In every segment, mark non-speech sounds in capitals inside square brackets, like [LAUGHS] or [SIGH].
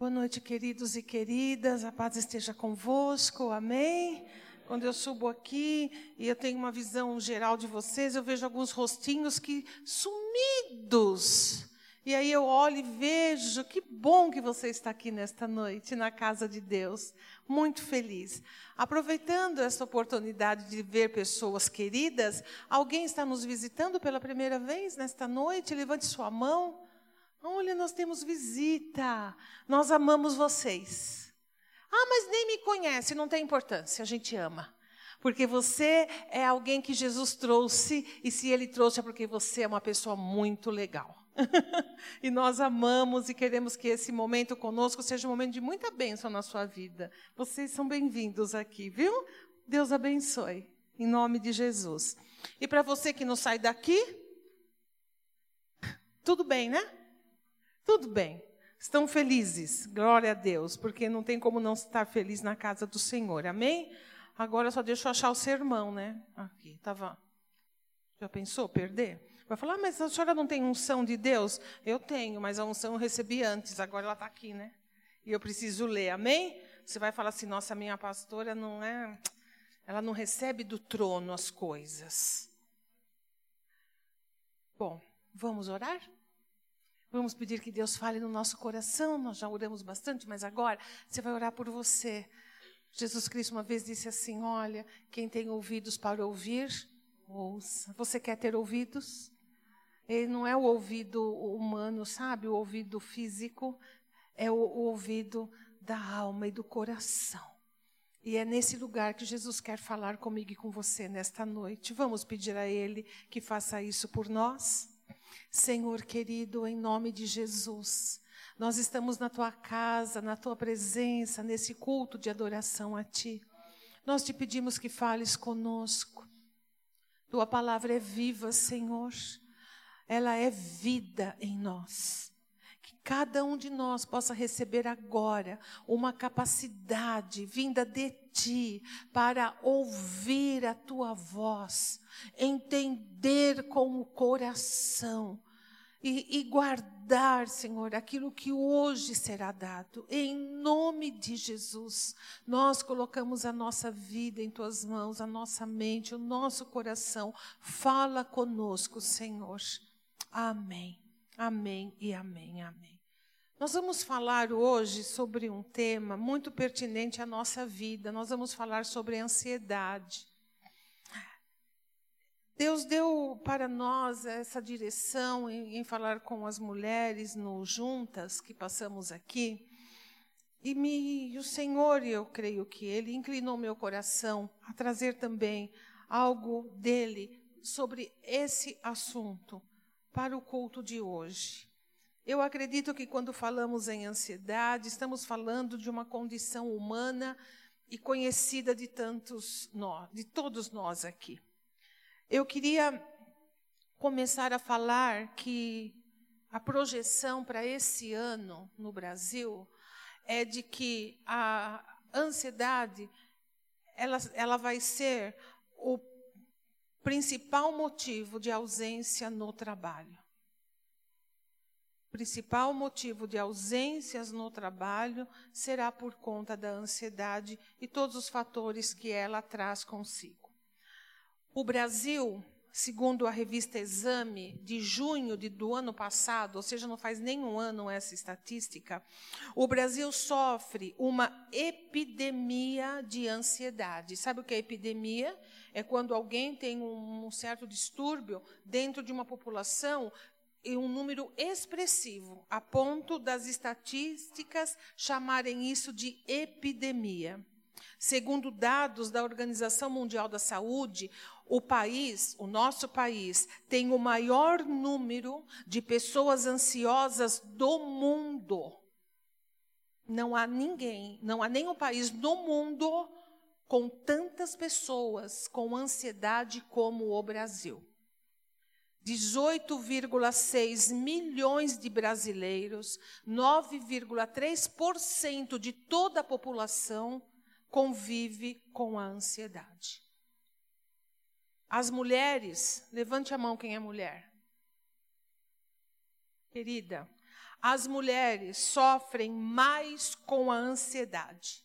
Boa noite, queridos e queridas. A paz esteja convosco. Amém. Quando eu subo aqui e eu tenho uma visão geral de vocês, eu vejo alguns rostinhos que sumidos. E aí eu olho e vejo que bom que você está aqui nesta noite na casa de Deus. Muito feliz. Aproveitando essa oportunidade de ver pessoas queridas, alguém está nos visitando pela primeira vez nesta noite? Levante sua mão. Olha, nós temos visita. Nós amamos vocês. Ah, mas nem me conhece, não tem importância, a gente ama. Porque você é alguém que Jesus trouxe, e se ele trouxe é porque você é uma pessoa muito legal. [LAUGHS] e nós amamos e queremos que esse momento conosco seja um momento de muita bênção na sua vida. Vocês são bem-vindos aqui, viu? Deus abençoe, em nome de Jesus. E para você que não sai daqui, tudo bem, né? Tudo bem. Estão felizes, glória a Deus, porque não tem como não estar feliz na casa do Senhor, amém? Agora só deixa eu achar o sermão, né? Aqui, estava. Já pensou perder? Vai falar, ah, mas a senhora não tem unção de Deus? Eu tenho, mas a unção eu recebi antes, agora ela está aqui, né? E eu preciso ler, amém? Você vai falar assim, nossa, minha pastora não é. Ela não recebe do trono as coisas. Bom, vamos orar? Vamos pedir que Deus fale no nosso coração. Nós já oramos bastante, mas agora você vai orar por você. Jesus Cristo uma vez disse assim: Olha, quem tem ouvidos para ouvir, ouça. Você quer ter ouvidos? Ele não é o ouvido humano, sabe? O ouvido físico. É o, o ouvido da alma e do coração. E é nesse lugar que Jesus quer falar comigo e com você nesta noite. Vamos pedir a Ele que faça isso por nós? Senhor querido, em nome de Jesus, nós estamos na tua casa, na tua presença, nesse culto de adoração a ti. Nós te pedimos que fales conosco. Tua palavra é viva, Senhor. Ela é vida em nós. Cada um de nós possa receber agora uma capacidade vinda de ti para ouvir a tua voz, entender com o coração e, e, guardar, Senhor, aquilo que hoje será dado. Em nome de Jesus, nós colocamos a nossa vida em tuas mãos, a nossa mente, o nosso coração. Fala conosco, Senhor. Amém. Amém e amém. Amém. Nós vamos falar hoje sobre um tema muito pertinente à nossa vida. Nós vamos falar sobre ansiedade. Deus deu para nós essa direção em, em falar com as mulheres no juntas que passamos aqui. E, me, e o Senhor, eu creio que Ele inclinou meu coração a trazer também algo dele sobre esse assunto para o culto de hoje. Eu acredito que quando falamos em ansiedade, estamos falando de uma condição humana e conhecida de tantos nós, de todos nós aqui. Eu queria começar a falar que a projeção para esse ano no Brasil é de que a ansiedade ela, ela vai ser o principal motivo de ausência no trabalho principal motivo de ausências no trabalho será por conta da ansiedade e todos os fatores que ela traz consigo. O Brasil, segundo a revista Exame, de junho de, do ano passado, ou seja, não faz nenhum ano essa estatística, o Brasil sofre uma epidemia de ansiedade. Sabe o que é epidemia? É quando alguém tem um, um certo distúrbio dentro de uma população e um número expressivo, a ponto das estatísticas chamarem isso de epidemia. Segundo dados da Organização Mundial da Saúde, o país, o nosso país, tem o maior número de pessoas ansiosas do mundo. Não há ninguém, não há nenhum país no mundo com tantas pessoas com ansiedade como o Brasil. 18,6 milhões de brasileiros, 9,3% de toda a população convive com a ansiedade. As mulheres, levante a mão quem é mulher. Querida, as mulheres sofrem mais com a ansiedade.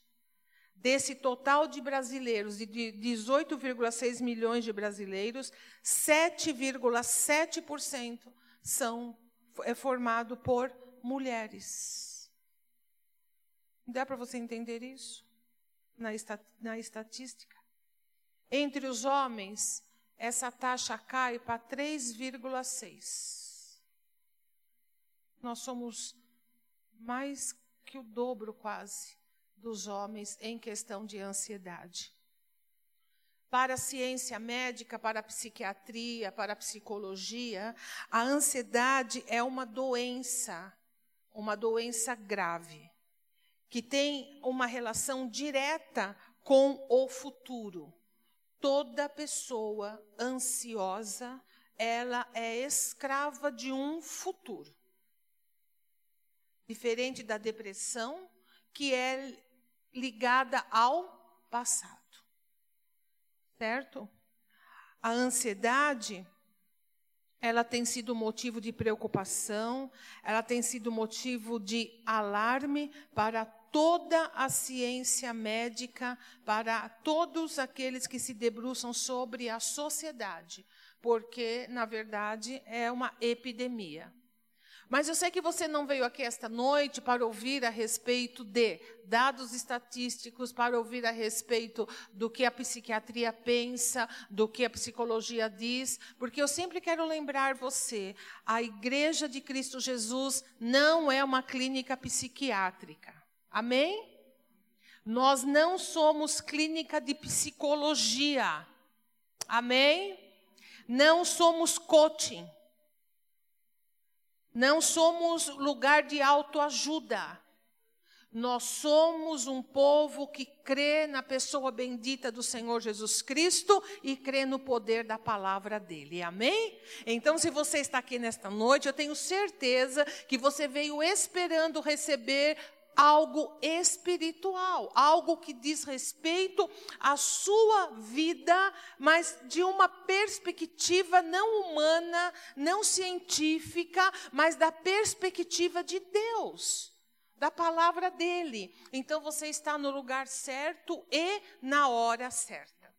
Desse total de brasileiros, de 18,6 milhões de brasileiros, 7,7% são é formado por mulheres. Dá para você entender isso na, na estatística? Entre os homens, essa taxa cai para 3,6. Nós somos mais que o dobro quase dos homens em questão de ansiedade. Para a ciência médica, para a psiquiatria, para a psicologia, a ansiedade é uma doença, uma doença grave, que tem uma relação direta com o futuro. Toda pessoa ansiosa, ela é escrava de um futuro. Diferente da depressão, que é ligada ao passado. Certo? A ansiedade, ela tem sido motivo de preocupação, ela tem sido motivo de alarme para toda a ciência médica, para todos aqueles que se debruçam sobre a sociedade, porque, na verdade, é uma epidemia. Mas eu sei que você não veio aqui esta noite para ouvir a respeito de dados estatísticos, para ouvir a respeito do que a psiquiatria pensa, do que a psicologia diz, porque eu sempre quero lembrar você: a Igreja de Cristo Jesus não é uma clínica psiquiátrica. Amém? Nós não somos clínica de psicologia. Amém? Não somos coaching. Não somos lugar de autoajuda. Nós somos um povo que crê na pessoa bendita do Senhor Jesus Cristo e crê no poder da palavra dele. Amém? Então, se você está aqui nesta noite, eu tenho certeza que você veio esperando receber algo espiritual, algo que diz respeito à sua vida, mas de uma perspectiva não humana, não científica, mas da perspectiva de Deus, da palavra dele. Então você está no lugar certo e na hora certa.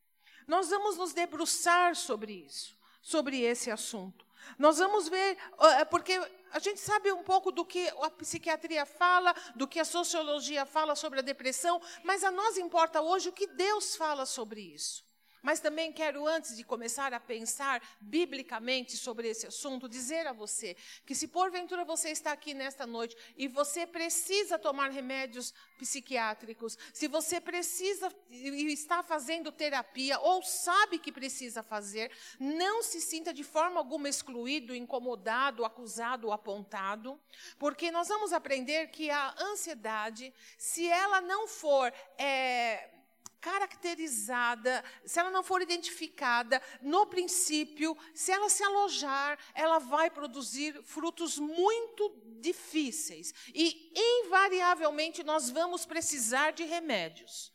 Nós vamos nos debruçar sobre isso, sobre esse assunto. Nós vamos ver, é porque a gente sabe um pouco do que a psiquiatria fala, do que a sociologia fala sobre a depressão, mas a nós importa hoje o que Deus fala sobre isso. Mas também quero, antes de começar a pensar biblicamente sobre esse assunto, dizer a você que, se porventura você está aqui nesta noite e você precisa tomar remédios psiquiátricos, se você precisa e está fazendo terapia ou sabe que precisa fazer, não se sinta de forma alguma excluído, incomodado, acusado ou apontado, porque nós vamos aprender que a ansiedade, se ela não for. É, caracterizada, se ela não for identificada no princípio, se ela se alojar, ela vai produzir frutos muito difíceis. E, invariavelmente, nós vamos precisar de remédios.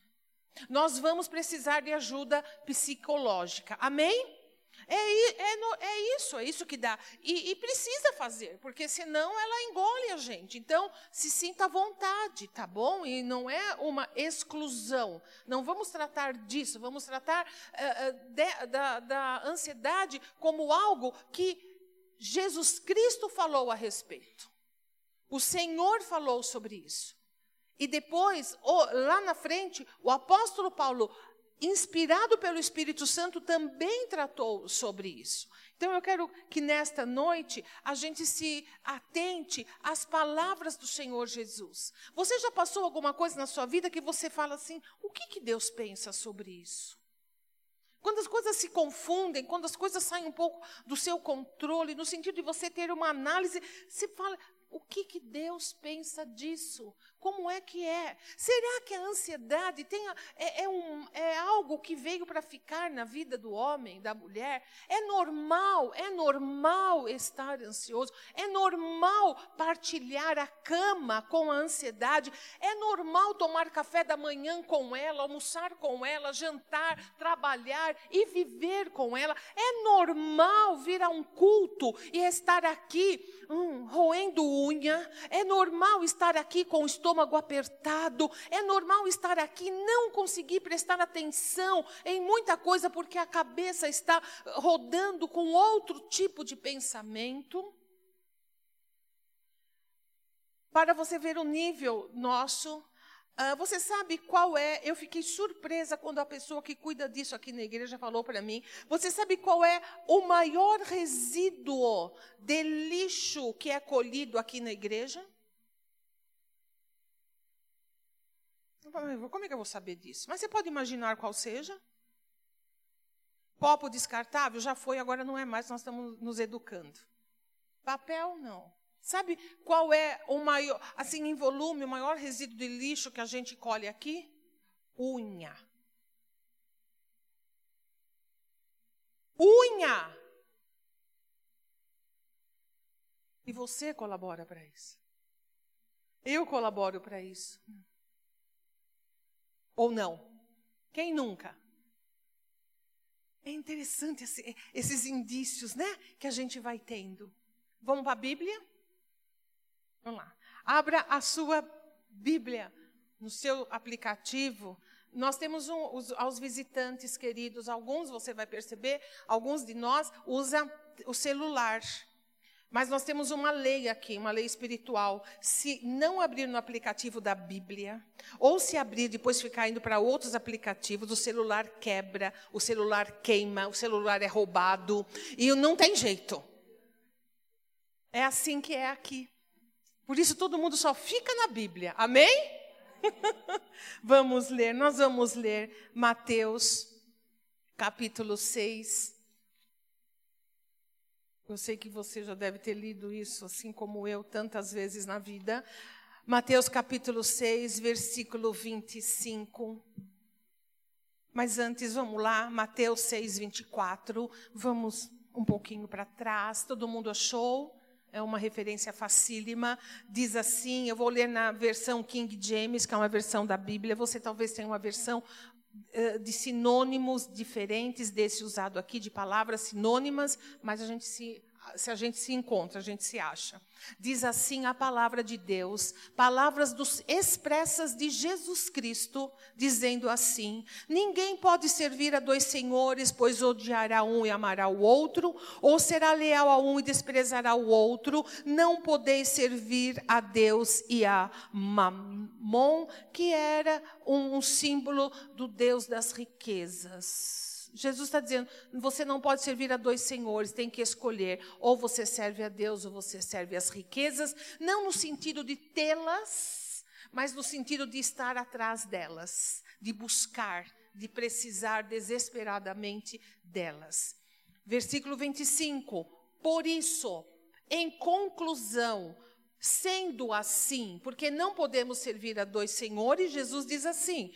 Nós vamos precisar de ajuda psicológica. Amém? É, é, é, isso, é isso que dá. E, e, precisa fazer, porque senão ela engole a gente. Então, se sinta à vontade, tá bom? E não é uma exclusão. Não vamos tratar disso, vamos tratar uh, de, da, da ansiedade como algo que Jesus Cristo falou a respeito. O Senhor falou sobre isso. E depois, lá na frente, o apóstolo Paulo inspirado pelo Espírito Santo, também tratou sobre isso. Então eu quero que nesta noite a gente se atente às palavras do Senhor Jesus. Você já passou alguma coisa na sua vida que você fala assim: o que, que Deus pensa sobre isso? Quando as coisas se confundem, quando as coisas saem um pouco do seu controle, no sentido de você ter uma análise, se fala: o que, que Deus pensa disso? Como é que é? Será que a ansiedade tem, é, é, um, é algo que veio para ficar na vida do homem, da mulher? É normal, é normal estar ansioso, é normal partilhar a cama com a ansiedade, é normal tomar café da manhã com ela, almoçar com ela, jantar, trabalhar e viver com ela. É normal vir a um culto e estar aqui hum, roendo unha, é normal estar aqui com o estômago apertado, é normal estar aqui não conseguir prestar atenção em muita coisa porque a cabeça está rodando com outro tipo de pensamento. Para você ver o nível nosso ah, você sabe qual é? Eu fiquei surpresa quando a pessoa que cuida disso aqui na igreja falou para mim. Você sabe qual é o maior resíduo de lixo que é colhido aqui na igreja? Como é que eu vou saber disso? Mas você pode imaginar qual seja? Copo descartável já foi, agora não é mais, nós estamos nos educando. Papel, não. Sabe qual é o maior, assim, em volume, o maior resíduo de lixo que a gente colhe aqui? Unha. Unha. E você colabora para isso. Eu colaboro para isso. Ou não? Quem nunca? É interessante esse, esses indícios, né? Que a gente vai tendo. Vamos para a Bíblia? Vamos lá. Abra a sua Bíblia no seu aplicativo. Nós temos um, os, aos visitantes queridos, alguns você vai perceber, alguns de nós usam o celular. Mas nós temos uma lei aqui, uma lei espiritual. Se não abrir no aplicativo da Bíblia, ou se abrir depois ficar indo para outros aplicativos, o celular quebra, o celular queima, o celular é roubado, e não tem jeito. É assim que é aqui. Por isso todo mundo só fica na Bíblia. Amém? [LAUGHS] vamos ler, nós vamos ler Mateus capítulo 6. Eu sei que você já deve ter lido isso, assim como eu, tantas vezes na vida. Mateus capítulo 6, versículo 25. Mas antes, vamos lá, Mateus 6, 24. Vamos um pouquinho para trás. Todo mundo achou? é uma referência facílima. Diz assim: eu vou ler na versão King James, que é uma versão da Bíblia. Você talvez tenha uma versão de sinônimos diferentes desse usado aqui, de palavras sinônimas, mas a gente se se a gente se encontra, a gente se acha. Diz assim a palavra de Deus, palavras dos, expressas de Jesus Cristo, dizendo assim: Ninguém pode servir a dois senhores, pois odiará um e amará o outro, ou será leal a um e desprezará o outro. Não podeis servir a Deus e a Mamon, que era um, um símbolo do Deus das riquezas. Jesus está dizendo: você não pode servir a dois senhores, tem que escolher. Ou você serve a Deus, ou você serve as riquezas, não no sentido de tê-las, mas no sentido de estar atrás delas, de buscar, de precisar desesperadamente delas. Versículo 25: Por isso, em conclusão, sendo assim, porque não podemos servir a dois senhores, Jesus diz assim: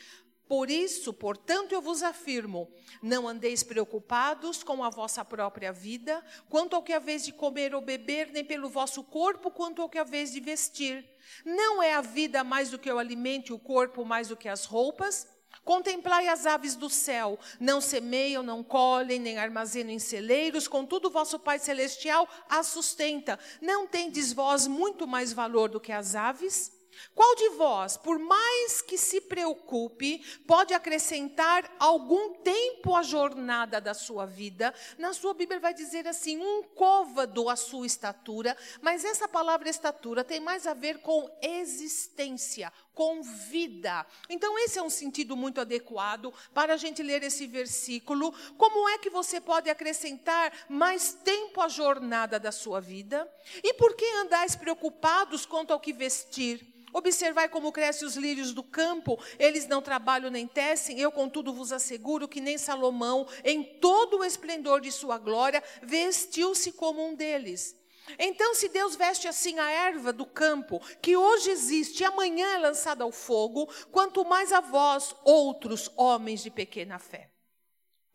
por isso, portanto, eu vos afirmo: não andeis preocupados com a vossa própria vida, quanto ao que haveis de comer ou beber, nem pelo vosso corpo, quanto ao que haveis de vestir. Não é a vida mais do que o alimento e o corpo mais do que as roupas? Contemplai as aves do céu, não semeiam, não colhem, nem armazenam em celeiros, contudo vosso Pai Celestial as sustenta. Não tendes vós muito mais valor do que as aves? Qual de vós, por mais que se preocupe, pode acrescentar algum tempo à jornada da sua vida? Na sua Bíblia vai dizer assim, um côvado à sua estatura, mas essa palavra estatura tem mais a ver com existência, com vida. Então, esse é um sentido muito adequado para a gente ler esse versículo. Como é que você pode acrescentar mais tempo à jornada da sua vida? E por que andais preocupados quanto ao que vestir? Observai como crescem os lírios do campo, eles não trabalham nem tecem, eu contudo vos asseguro que nem Salomão, em todo o esplendor de sua glória, vestiu-se como um deles. Então, se Deus veste assim a erva do campo, que hoje existe e amanhã é lançada ao fogo, quanto mais a vós, outros homens de pequena fé.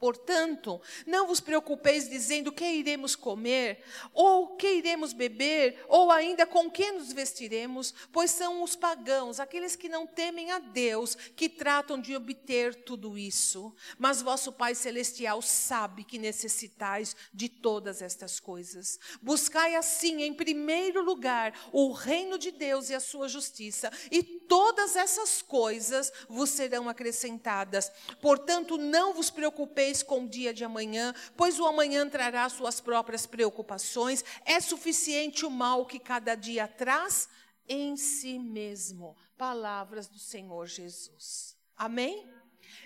Portanto, não vos preocupeis dizendo que iremos comer, ou que iremos beber, ou ainda com que nos vestiremos, pois são os pagãos, aqueles que não temem a Deus, que tratam de obter tudo isso. Mas vosso Pai Celestial sabe que necessitais de todas estas coisas. Buscai assim, em primeiro lugar, o reino de Deus e a sua justiça, e todas essas coisas vos serão acrescentadas. Portanto, não vos preocupeis com o dia de amanhã, pois o amanhã trará suas próprias preocupações. É suficiente o mal que cada dia traz em si mesmo. Palavras do Senhor Jesus. Amém?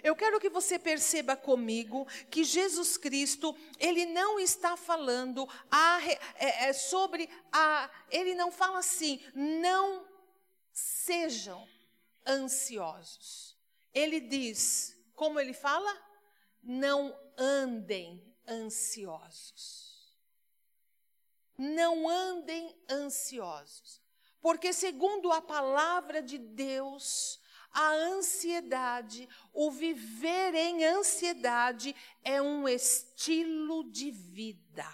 Eu quero que você perceba comigo que Jesus Cristo, ele não está falando a, é, é, sobre a. Ele não fala assim, não sejam ansiosos. Ele diz, como ele fala? Não andem ansiosos. Não andem ansiosos. Porque, segundo a palavra de Deus, a ansiedade, o viver em ansiedade, é um estilo de vida.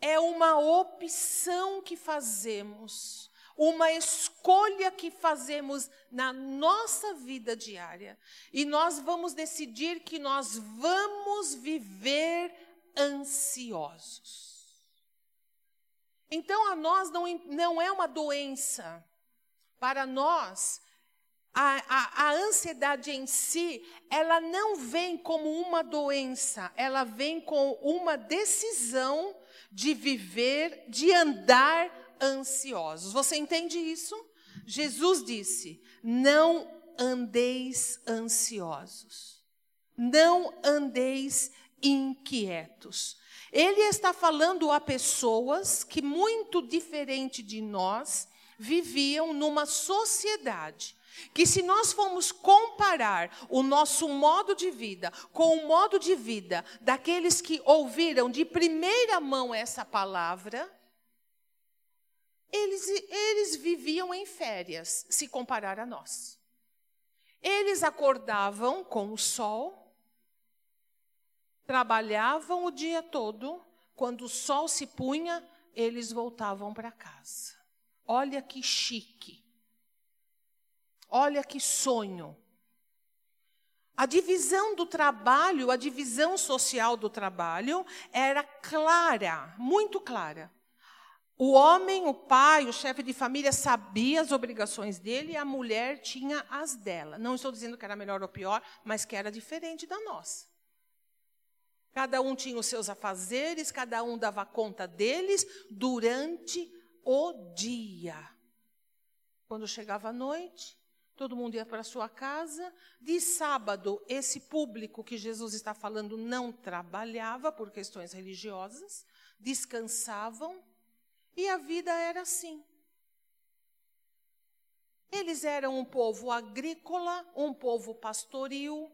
É uma opção que fazemos uma escolha que fazemos na nossa vida diária. E nós vamos decidir que nós vamos viver ansiosos. Então, a nós não, não é uma doença. Para nós, a, a, a, ansiedade em si, ela não vem como uma doença, ela vem com uma decisão de viver, de andar ansiosos. Você entende isso? Jesus disse: Não andeis ansiosos, não andeis inquietos. Ele está falando a pessoas que, muito diferente de nós, viviam numa sociedade que se nós formos comparar o nosso modo de vida com o modo de vida daqueles que ouviram de primeira mão essa palavra, eles, eles viviam em férias, se comparar a nós. Eles acordavam com o sol, trabalhavam o dia todo, quando o sol se punha, eles voltavam para casa. Olha que chique. Olha que sonho. A divisão do trabalho, a divisão social do trabalho era clara, muito clara. O homem, o pai, o chefe de família sabia as obrigações dele e a mulher tinha as dela. Não estou dizendo que era melhor ou pior, mas que era diferente da nossa. Cada um tinha os seus afazeres, cada um dava conta deles durante o dia. Quando chegava a noite, todo mundo ia para sua casa. De sábado, esse público que Jesus está falando não trabalhava por questões religiosas, descansavam e a vida era assim. Eles eram um povo agrícola, um povo pastoril,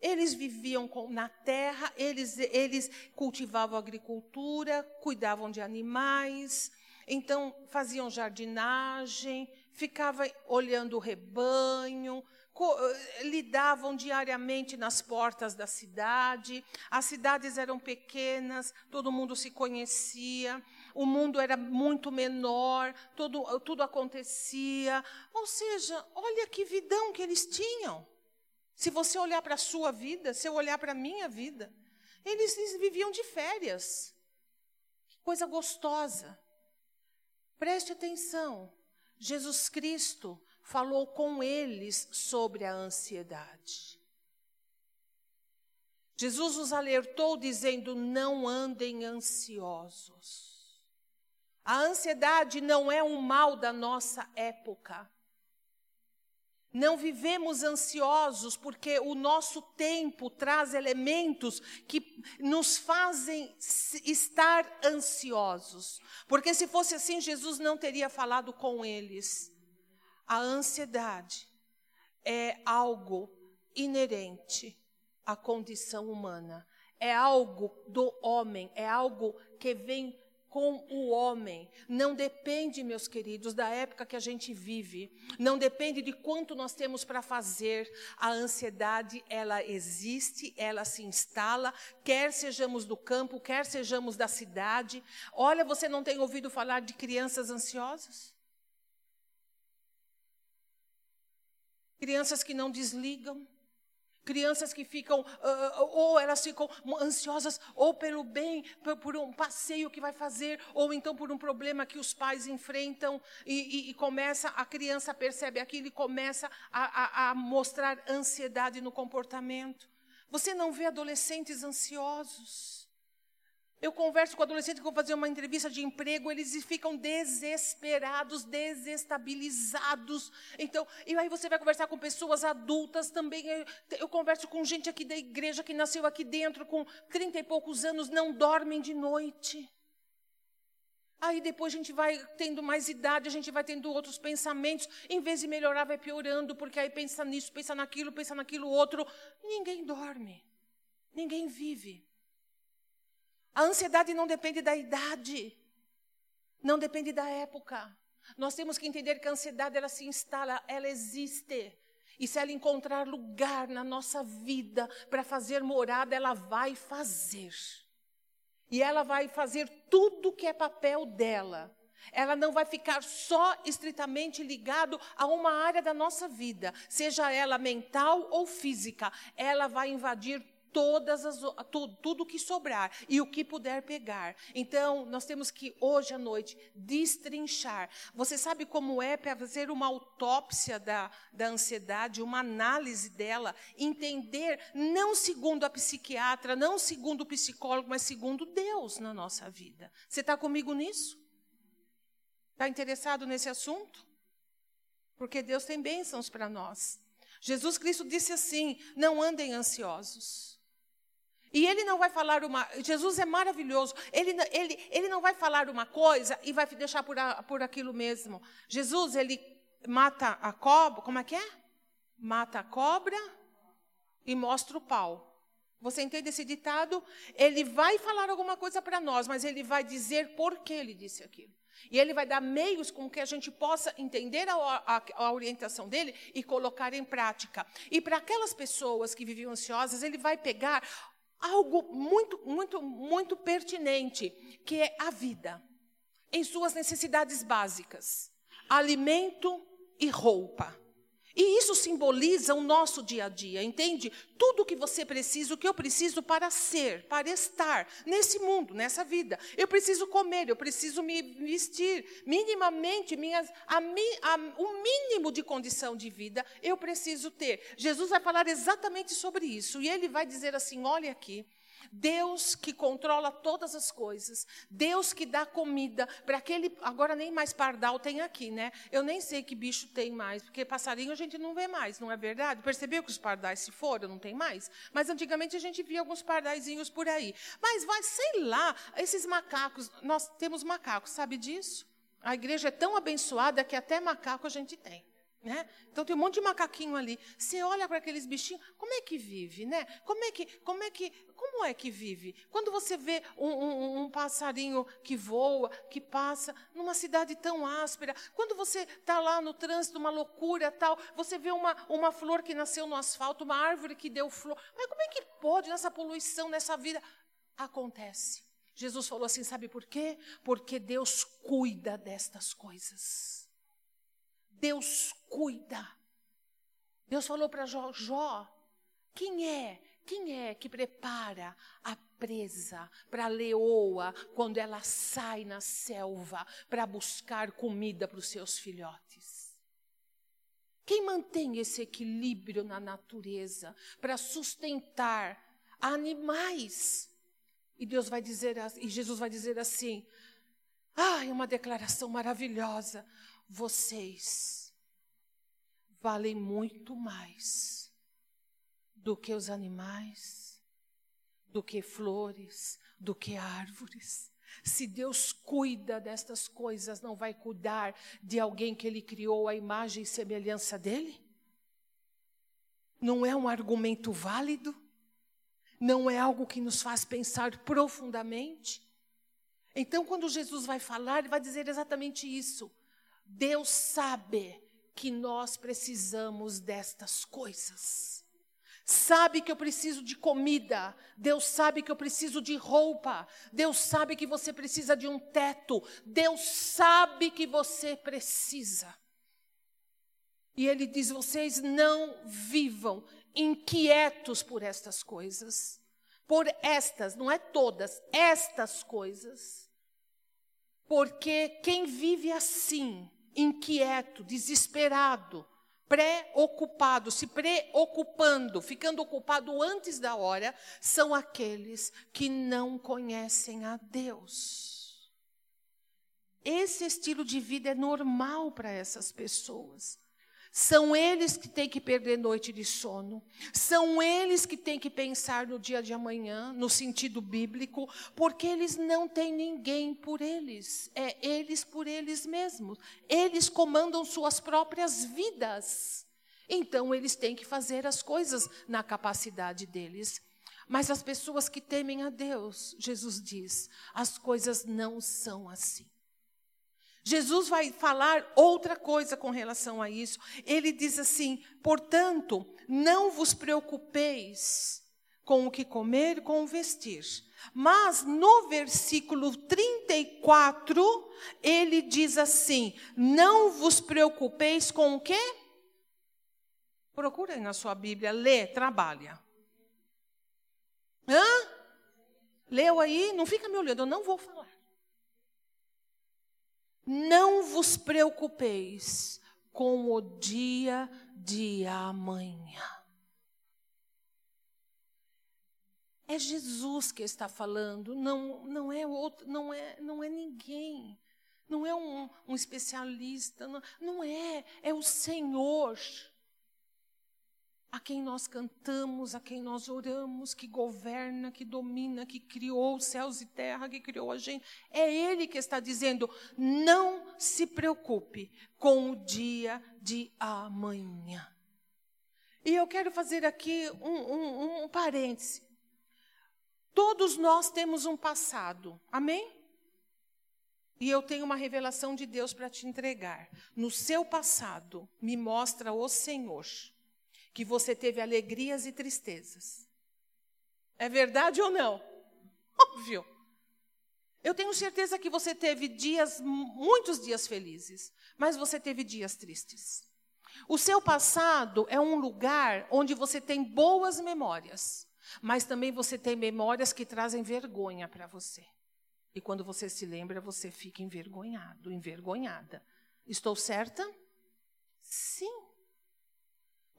eles viviam na terra, eles, eles cultivavam agricultura, cuidavam de animais, então faziam jardinagem, ficavam olhando o rebanho, eh, lidavam diariamente nas portas da cidade, as cidades eram pequenas, todo mundo se conhecia, o mundo era muito menor, tudo, tudo acontecia. Ou seja, olha que vidão que eles tinham. Se você olhar para a sua vida, se eu olhar para a minha vida, eles, eles viviam de férias. Que coisa gostosa. Preste atenção. Jesus Cristo falou com eles sobre a ansiedade. Jesus os alertou dizendo: não andem ansiosos. A ansiedade não é um mal da nossa época. Não vivemos ansiosos porque o nosso tempo traz elementos que nos fazem estar ansiosos. Porque se fosse assim, Jesus não teria falado com eles. A ansiedade é algo inerente à condição humana. É algo do homem, é algo que vem com o homem. Não depende, meus queridos, da época que a gente vive. Não depende de quanto nós temos para fazer. A ansiedade, ela existe, ela se instala, quer sejamos do campo, quer sejamos da cidade. Olha, você não tem ouvido falar de crianças ansiosas? Crianças que não desligam, Crianças que ficam, uh, ou elas ficam ansiosas, ou pelo bem, por, por, um passeio que vai fazer, ou então por um problema que os pais enfrentam, e, e, e começa, a criança percebe aquilo e começa a, a, a mostrar ansiedade no comportamento. Você não vê adolescentes ansiosos. Eu converso com adolescentes que vão fazer uma entrevista de emprego, eles ficam desesperados, desestabilizados. Então, e aí você vai conversar com pessoas adultas também. Eu, eu, converso com gente aqui da igreja que nasceu aqui dentro com 30 e poucos anos, não dormem de noite. Aí depois a gente vai tendo mais idade, a gente vai tendo outros pensamentos. Em vez de melhorar, vai piorando, porque aí pensa nisso, pensa naquilo, pensa naquilo outro. Ninguém dorme. Ninguém vive. A ansiedade não depende da idade, não depende da época. Nós temos que entender que a ansiedade ela se instala, ela existe. E se ela encontrar lugar na nossa vida para fazer morada, ela vai fazer. E ela vai fazer tudo que é papel dela. Ela não vai ficar só estritamente ligado a uma área da nossa vida, seja ela mental ou física. Ela vai invadir todas as, tudo, tudo que sobrar e o que puder pegar. Então, nós temos que, hoje à noite, destrinchar. Você sabe como é para fazer uma autópsia da, da ansiedade, uma análise dela, entender, não segundo a psiquiatra, não segundo o psicólogo, mas segundo Deus na nossa vida. Você está comigo nisso? Está interessado nesse assunto? Porque Deus tem bênçãos para nós. Jesus Cristo disse assim: não andem ansiosos. E ele não vai falar uma. Jesus é maravilhoso. Ele, ele, ele não vai falar uma coisa e vai deixar por, a, por aquilo mesmo. Jesus, ele mata a cobra. Como é que é? Mata a cobra e mostra o pau. Você entende esse ditado? Ele vai falar alguma coisa para nós, mas ele vai dizer por que ele disse aquilo. E ele vai dar meios com que a gente possa entender a, a, a orientação dele e colocar em prática. E para aquelas pessoas que viviam ansiosas, ele vai pegar algo muito, muito, muito pertinente, que é a vida, em suas necessidades básicas: alimento e roupa. E isso simboliza o nosso dia a dia, entende? Tudo o que você precisa, o que eu preciso para ser, para estar nesse mundo, nessa vida. Eu preciso comer, eu preciso me vestir, minimamente, minhas, a, a, o mínimo de condição de vida eu preciso ter. Jesus vai falar exatamente sobre isso, e ele vai dizer assim: olha aqui. Deus que controla todas as coisas, Deus que dá comida para aquele. Agora nem mais pardal tem aqui, né? Eu nem sei que bicho tem mais, porque passarinho a gente não vê mais, não é verdade? Percebeu que os pardais se foram, não tem mais? Mas antigamente a gente via alguns pardaizinhos por aí. Mas vai, sei lá, esses macacos, nós temos macacos, sabe disso? A igreja é tão abençoada que até macaco a gente tem. Né? Então tem um monte de macaquinho ali. Você olha para aqueles bichinhos, como é que vive, né? Como é que, como é que, como é que vive? Quando você vê um, um, um passarinho que voa, que passa numa cidade tão áspera, quando você está lá no trânsito, uma loucura tal, você vê uma, uma flor que nasceu no asfalto, uma árvore que deu flor. Mas como é que pode nessa poluição, nessa vida? Acontece. Jesus falou assim, sabe por quê? Porque Deus cuida destas coisas. Deus cuida. Deus falou para Jó, Jó, quem é? Quem é que prepara a presa para a leoa quando ela sai na selva para buscar comida para os seus filhotes? Quem mantém esse equilíbrio na natureza para sustentar animais? E Deus vai dizer, e Jesus vai dizer assim: ah, é uma declaração maravilhosa vocês valem muito mais do que os animais, do que flores, do que árvores. Se Deus cuida destas coisas, não vai cuidar de alguém que Ele criou a imagem e semelhança dele? Não é um argumento válido? Não é algo que nos faz pensar profundamente? Então, quando Jesus vai falar, ele vai dizer exatamente isso. Deus sabe que nós precisamos destas coisas. Sabe que eu preciso de comida. Deus sabe que eu preciso de roupa. Deus sabe que você precisa de um teto. Deus sabe que você precisa. E ele diz: vocês não vivam inquietos por estas coisas. Por estas, não é todas, estas coisas. Porque quem vive assim, inquieto, desesperado, preocupado, se preocupando, ficando ocupado antes da hora, são aqueles que não conhecem a Deus. Esse estilo de vida é normal para essas pessoas. São eles que têm que perder noite de sono. São eles que têm que pensar no dia de amanhã, no sentido bíblico, porque eles não têm ninguém por eles. É eles por eles mesmos. Eles comandam suas próprias vidas. Então, eles têm que fazer as coisas na capacidade deles. Mas as pessoas que temem a Deus, Jesus diz, as coisas não são assim. Jesus vai falar outra coisa com relação a isso. Ele diz assim: portanto, não vos preocupeis com o que comer e com o vestir. Mas no versículo 34, ele diz assim: não vos preocupeis com o quê? Procura aí na sua Bíblia, lê, trabalha. Hã? Leu aí? Não fica me olhando, eu não vou falar. Não vos preocupeis com o dia de amanhã. É Jesus que está falando, não, não é outro, não é, não é ninguém, não é um, um especialista, não, não é, é o Senhor a quem nós cantamos, a quem nós oramos, que governa, que domina, que criou céus e terra, que criou a gente. É Ele que está dizendo: não se preocupe com o dia de amanhã. E eu quero fazer aqui um, um, um parêntese. Todos nós temos um passado, amém? E eu tenho uma revelação de Deus para te entregar. No seu passado, me mostra o Senhor que você teve alegrias e tristezas. É verdade ou não? Óbvio. Eu tenho certeza que você teve dias, muitos dias felizes, mas você teve dias tristes. O seu passado é um lugar onde você tem boas memórias, mas também você tem memórias que trazem vergonha para você. E quando você se lembra, você fica envergonhado, envergonhada. Estou certa? Sim.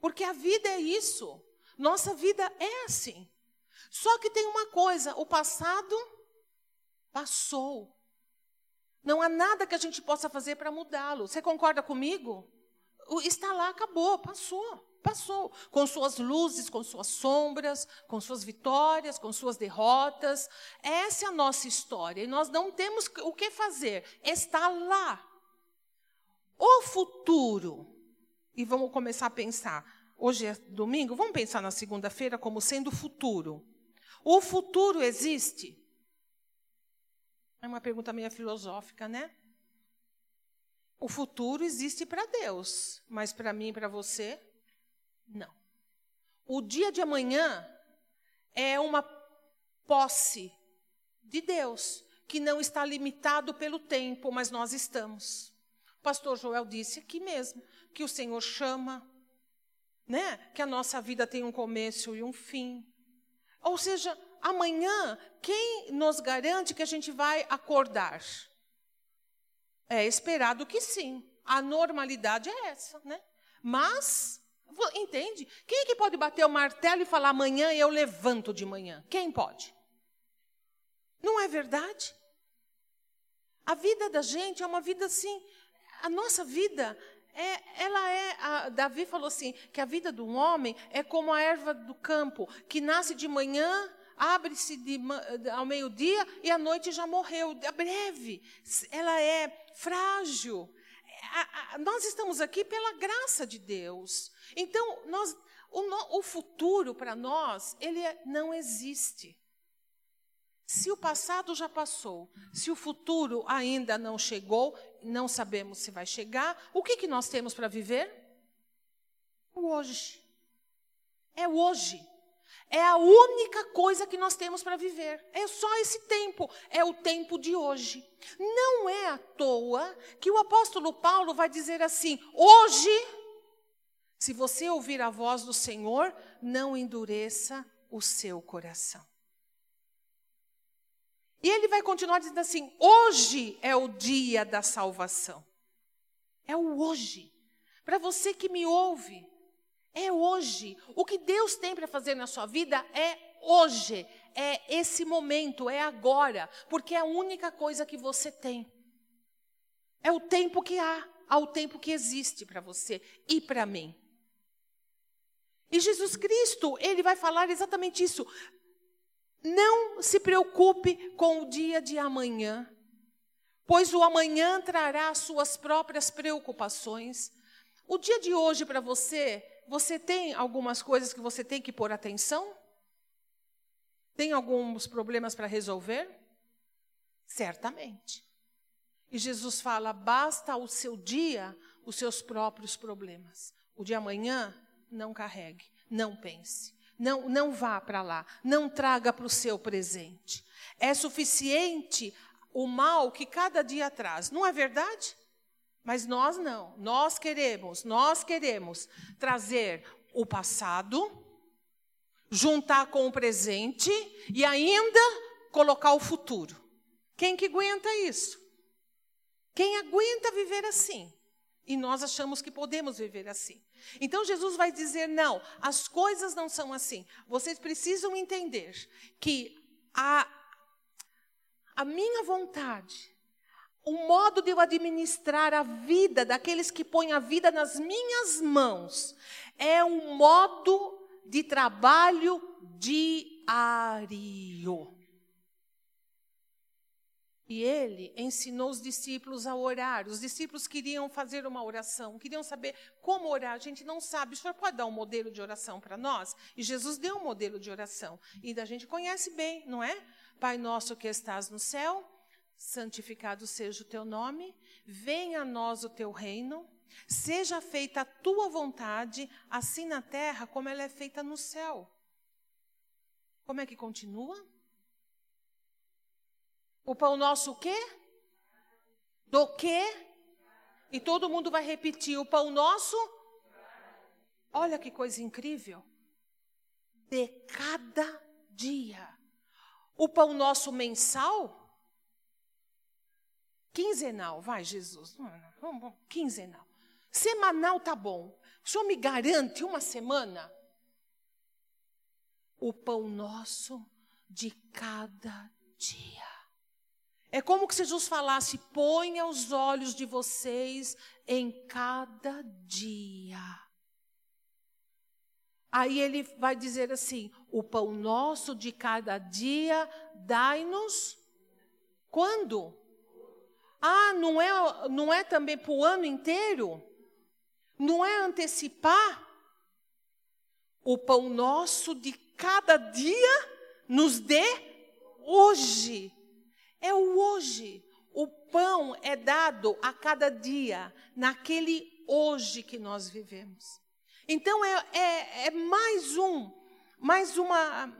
Porque a vida é isso. Nossa vida é assim. Só que tem uma coisa: o passado passou. Não há nada que a gente possa fazer para mudá-lo. Você concorda comigo? Está lá, acabou, passou. Passou, com suas luzes, com suas sombras, com suas vitórias, com suas derrotas. Essa é a nossa história e nós não temos o que fazer, está lá. O futuro e vamos começar a pensar. Hoje é domingo, vamos pensar na segunda-feira como sendo futuro. O futuro existe? É uma pergunta meio filosófica, né? O futuro existe para Deus, mas para mim e para você, não. O dia de amanhã é uma posse de Deus, que não está limitado pelo tempo, mas nós estamos. O pastor Joel disse aqui mesmo que o Senhor chama, né? Que a nossa vida tem um começo e um fim. Ou seja, amanhã, quem nos garante que a gente vai acordar? É esperado que sim. A normalidade é essa, né? Mas, entende? Quem é que pode bater o martelo e falar amanhã eu levanto de manhã? Quem pode? Não é verdade? A vida da gente é uma vida assim, a nossa vida é, ela é, a, Davi falou assim, que a vida do homem é como a erva do campo, que nasce de manhã, abre-se ao meio-dia e à noite já morreu. É breve, ela é frágil. A, a, nós estamos aqui pela graça de Deus. Então, nós, o, o futuro para nós, ele é, não existe. Se o passado já passou, se o futuro ainda não chegou, não sabemos se vai chegar, o que, que nós temos para viver? O hoje. É hoje. É a única coisa que nós temos para viver. É só esse tempo. É o tempo de hoje. Não é à toa que o apóstolo Paulo vai dizer assim: hoje, se você ouvir a voz do Senhor, não endureça o seu coração. E ele vai continuar dizendo assim: hoje é o dia da salvação. É o hoje. Para você que me ouve, é hoje. O que Deus tem para fazer na sua vida é hoje. É esse momento, é agora. Porque é a única coisa que você tem. É o tempo que há, há o tempo que existe para você e para mim. E Jesus Cristo, ele vai falar exatamente isso. Não se preocupe com o dia de amanhã, pois o amanhã trará suas próprias preocupações. O dia de hoje para você, você tem algumas coisas que você tem que pôr atenção? Tem alguns problemas para resolver? Certamente. E Jesus fala: basta o seu dia os seus próprios problemas. O de amanhã, não carregue, não pense. Não, não vá para lá, não traga para o seu presente. É suficiente o mal que cada dia traz, não é verdade? Mas nós não. Nós queremos, nós queremos trazer o passado, juntar com o presente e ainda colocar o futuro. Quem que aguenta isso? Quem aguenta viver assim? E nós achamos que podemos viver assim. Então Jesus vai dizer: não, as coisas não são assim. Vocês precisam entender que a, a minha vontade, o modo de eu administrar a vida daqueles que põem a vida nas minhas mãos, é um modo de trabalho diário. E ele ensinou os discípulos a orar. Os discípulos queriam fazer uma oração, queriam saber como orar. A gente não sabe. O senhor pode dar um modelo de oração para nós? E Jesus deu um modelo de oração. E a gente conhece bem, não é? Pai nosso que estás no céu, santificado seja o teu nome, venha a nós o teu reino, seja feita a tua vontade, assim na terra como ela é feita no céu. Como é que continua? O pão nosso o quê? Do quê? E todo mundo vai repetir: o pão nosso? Olha que coisa incrível. De cada dia. O pão nosso mensal? Quinzenal, vai, Jesus. Quinzenal. Semanal tá bom. O senhor me garante uma semana? O pão nosso de cada dia. É como que Jesus falasse: ponha os olhos de vocês em cada dia. Aí ele vai dizer assim: o pão nosso de cada dia, dai-nos. Quando? Ah, não é, não é também para o ano inteiro? Não é antecipar? O pão nosso de cada dia nos dê hoje. É o hoje. O pão é dado a cada dia, naquele hoje que nós vivemos. Então é, é, é mais um, mais uma,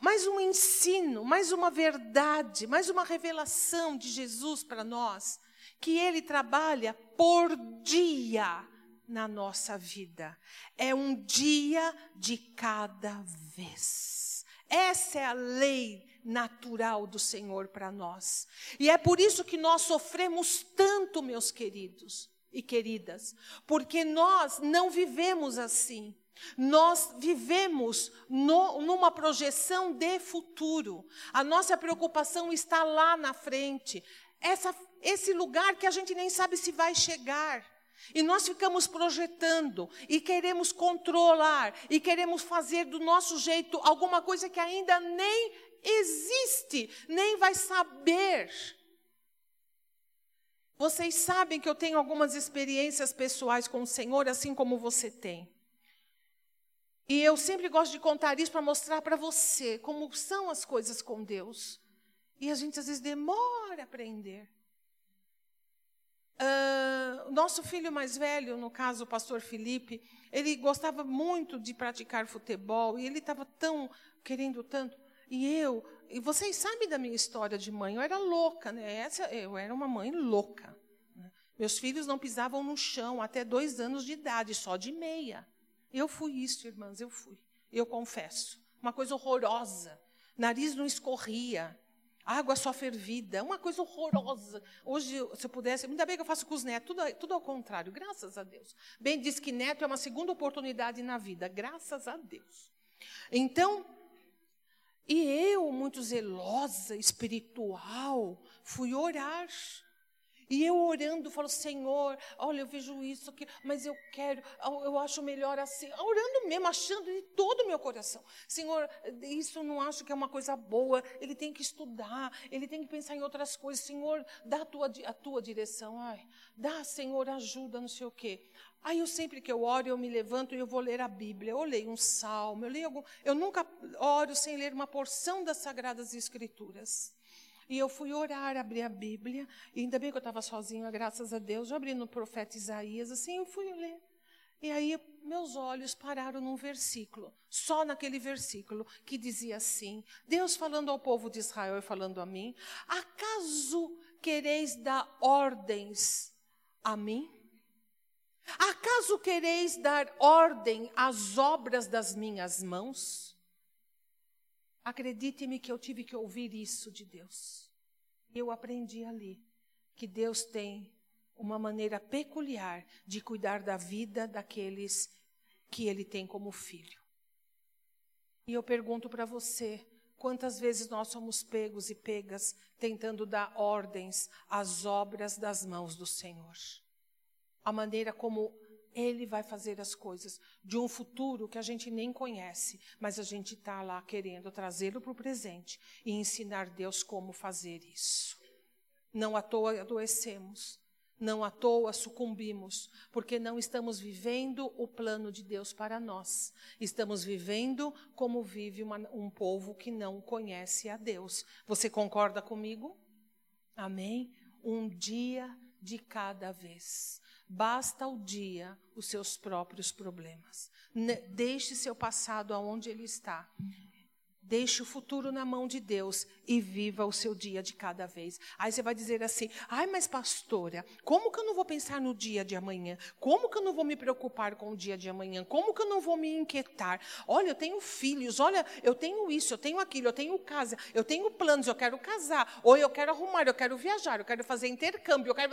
mais um ensino, mais uma verdade, mais uma revelação de Jesus para nós, que Ele trabalha por dia na nossa vida. É um dia de cada vez. Essa é a lei natural do Senhor para nós. E é por isso que nós sofremos tanto, meus queridos e queridas, porque nós não vivemos assim. Nós vivemos no, numa projeção de futuro. A nossa preocupação está lá na frente. Essa, esse lugar que a gente nem sabe se vai chegar. E nós ficamos projetando e queremos controlar e queremos fazer do nosso jeito alguma coisa que ainda nem existe, nem vai saber. Vocês sabem que eu tenho algumas experiências pessoais com o Senhor, assim como você tem. E eu sempre gosto de contar isso para mostrar para você como são as coisas com Deus. E a gente às vezes demora a aprender. Uh, nosso filho mais velho, no caso o pastor Felipe, ele gostava muito de praticar futebol e ele estava tão querendo tanto. E eu, e vocês sabem da minha história de mãe, eu era louca, né? Essa, eu era uma mãe louca. Né? Meus filhos não pisavam no chão até dois anos de idade, só de meia. Eu fui isso, irmãs, eu fui. Eu confesso. Uma coisa horrorosa. Nariz não escorria. Água só fervida, uma coisa horrorosa. Hoje, se eu pudesse, ainda bem que eu faço com os netos, tudo, tudo ao contrário, graças a Deus. Bem diz que neto é uma segunda oportunidade na vida, graças a Deus. Então, e eu, muito zelosa, espiritual, fui orar. E eu orando, falo, Senhor, olha, eu vejo isso aqui, mas eu quero, eu acho melhor assim. Orando mesmo, achando de todo o meu coração. Senhor, isso não acho que é uma coisa boa. Ele tem que estudar, ele tem que pensar em outras coisas. Senhor, dá a tua, a tua direção. Ai, dá, Senhor, ajuda, não sei o quê. Aí eu sempre que eu oro, eu me levanto e eu vou ler a Bíblia. Eu leio um salmo, eu leio algum. Eu nunca oro sem ler uma porção das Sagradas Escrituras. E eu fui orar, abri a Bíblia, e ainda bem que eu estava sozinha, graças a Deus. Eu abri no profeta Isaías, assim, eu fui ler. E aí meus olhos pararam num versículo, só naquele versículo, que dizia assim: Deus falando ao povo de Israel e falando a mim: Acaso quereis dar ordens a mim? Acaso quereis dar ordem às obras das minhas mãos? Acredite-me que eu tive que ouvir isso de Deus. Eu aprendi ali que Deus tem uma maneira peculiar de cuidar da vida daqueles que Ele tem como filho. E eu pergunto para você: quantas vezes nós somos pegos e pegas tentando dar ordens às obras das mãos do Senhor? A maneira como ele vai fazer as coisas de um futuro que a gente nem conhece, mas a gente está lá querendo trazê-lo para o presente e ensinar Deus como fazer isso. Não à toa adoecemos, não à toa sucumbimos, porque não estamos vivendo o plano de Deus para nós. Estamos vivendo como vive uma, um povo que não conhece a Deus. Você concorda comigo? Amém? Um dia de cada vez. Basta o dia os seus próprios problemas. Deixe seu passado aonde ele está. Deixe o futuro na mão de Deus e viva o seu dia de cada vez. Aí você vai dizer assim: ai, mas pastora, como que eu não vou pensar no dia de amanhã? Como que eu não vou me preocupar com o dia de amanhã? Como que eu não vou me inquietar? Olha, eu tenho filhos, olha, eu tenho isso, eu tenho aquilo, eu tenho casa, eu tenho planos, eu quero casar, ou eu quero arrumar, eu quero viajar, eu quero fazer intercâmbio, eu quero.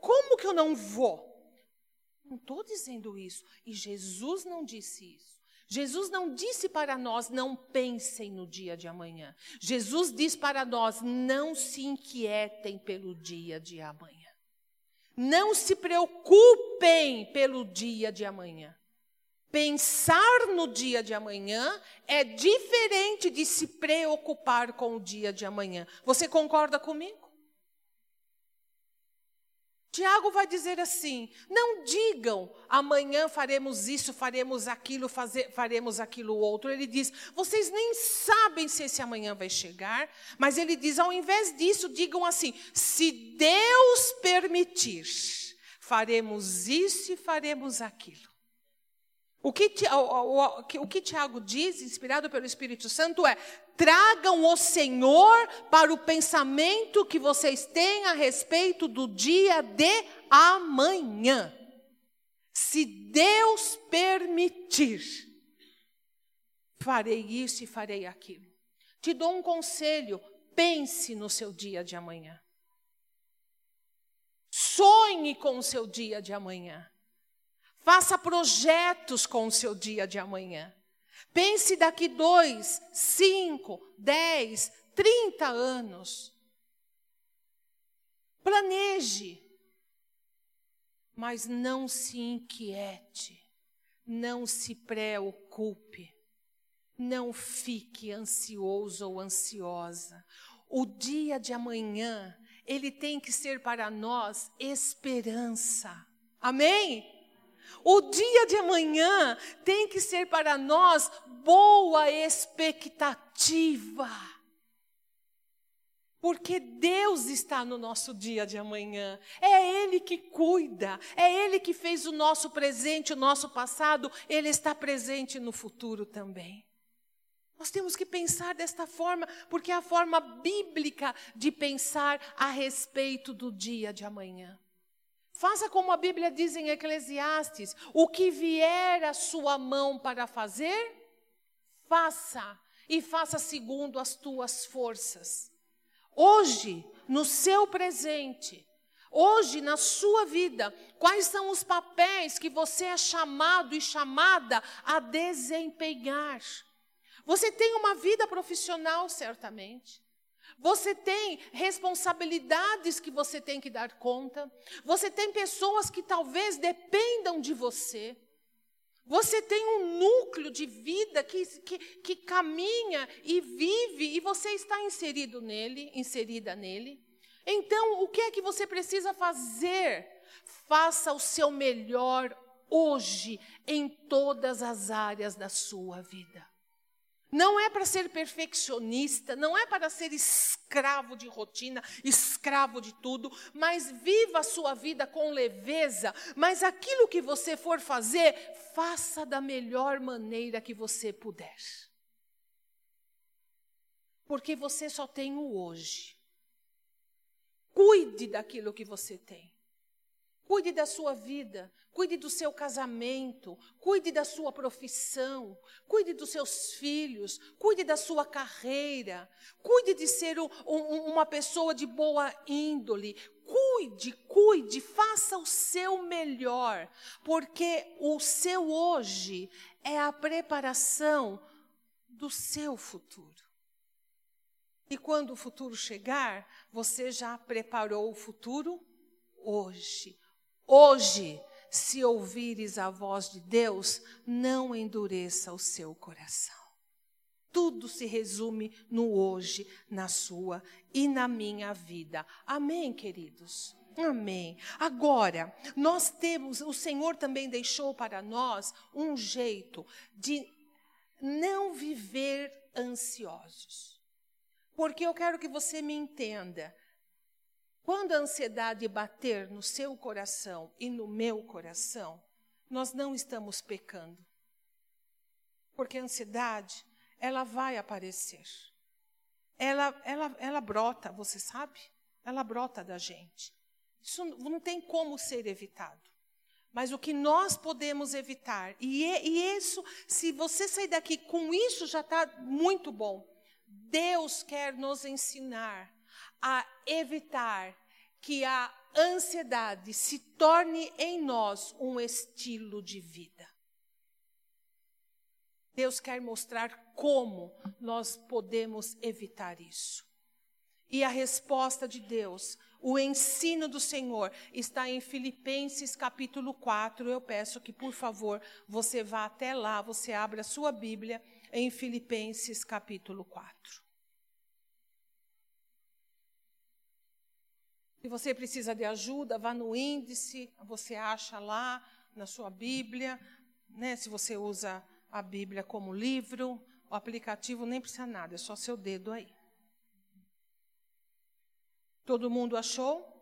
Como que eu não vou? Não estou dizendo isso. E Jesus não disse isso. Jesus não disse para nós, não pensem no dia de amanhã. Jesus diz para nós, não se inquietem pelo dia de amanhã. Não se preocupem pelo dia de amanhã. Pensar no dia de amanhã é diferente de se preocupar com o dia de amanhã. Você concorda comigo? Tiago vai dizer assim: não digam amanhã faremos isso, faremos aquilo, fazer, faremos aquilo outro. Ele diz: vocês nem sabem se esse amanhã vai chegar, mas ele diz: ao invés disso, digam assim: se Deus permitir, faremos isso e faremos aquilo. O que, o, o, o que Tiago diz, inspirado pelo Espírito Santo, é: tragam o Senhor para o pensamento que vocês têm a respeito do dia de amanhã. Se Deus permitir, farei isso e farei aquilo. Te dou um conselho: pense no seu dia de amanhã. Sonhe com o seu dia de amanhã. Faça projetos com o seu dia de amanhã. Pense daqui dois, cinco, dez, trinta anos. Planeje. Mas não se inquiete. Não se preocupe. Não fique ansioso ou ansiosa. O dia de amanhã, ele tem que ser para nós esperança. Amém? O dia de amanhã tem que ser para nós boa expectativa. Porque Deus está no nosso dia de amanhã. É Ele que cuida, é Ele que fez o nosso presente, o nosso passado, Ele está presente no futuro também. Nós temos que pensar desta forma, porque é a forma bíblica de pensar a respeito do dia de amanhã. Faça como a Bíblia diz em Eclesiastes: o que vier a sua mão para fazer, faça, e faça segundo as tuas forças. Hoje, no seu presente, hoje na sua vida, quais são os papéis que você é chamado e chamada a desempenhar? Você tem uma vida profissional, certamente. Você tem responsabilidades que você tem que dar conta. Você tem pessoas que talvez dependam de você. Você tem um núcleo de vida que, que, que caminha e vive e você está inserido nele, inserida nele. Então, o que é que você precisa fazer? Faça o seu melhor hoje em todas as áreas da sua vida. Não é para ser perfeccionista, não é para ser escravo de rotina, escravo de tudo, mas viva a sua vida com leveza. Mas aquilo que você for fazer, faça da melhor maneira que você puder. Porque você só tem o hoje. Cuide daquilo que você tem. Cuide da sua vida, cuide do seu casamento, cuide da sua profissão, cuide dos seus filhos, cuide da sua carreira, cuide de ser um, um, uma pessoa de boa índole. Cuide, cuide, faça o seu melhor, porque o seu hoje é a preparação do seu futuro. E quando o futuro chegar, você já preparou o futuro hoje. Hoje, se ouvires a voz de Deus, não endureça o seu coração. Tudo se resume no hoje, na sua e na minha vida. Amém, queridos? Amém. Agora, nós temos, o Senhor também deixou para nós um jeito de não viver ansiosos. Porque eu quero que você me entenda. Quando a ansiedade bater no seu coração e no meu coração, nós não estamos pecando. Porque a ansiedade, ela vai aparecer. Ela, ela, ela brota, você sabe? Ela brota da gente. Isso não tem como ser evitado. Mas o que nós podemos evitar, e, e isso, se você sair daqui com isso, já está muito bom. Deus quer nos ensinar a evitar que a ansiedade se torne em nós um estilo de vida. Deus quer mostrar como nós podemos evitar isso. E a resposta de Deus, o ensino do Senhor, está em Filipenses capítulo 4. Eu peço que, por favor, você vá até lá, você abra a sua Bíblia em Filipenses capítulo 4. Se você precisa de ajuda, vá no índice, você acha lá na sua Bíblia, né? Se você usa a Bíblia como livro, o aplicativo nem precisa nada, é só seu dedo aí. Todo mundo achou?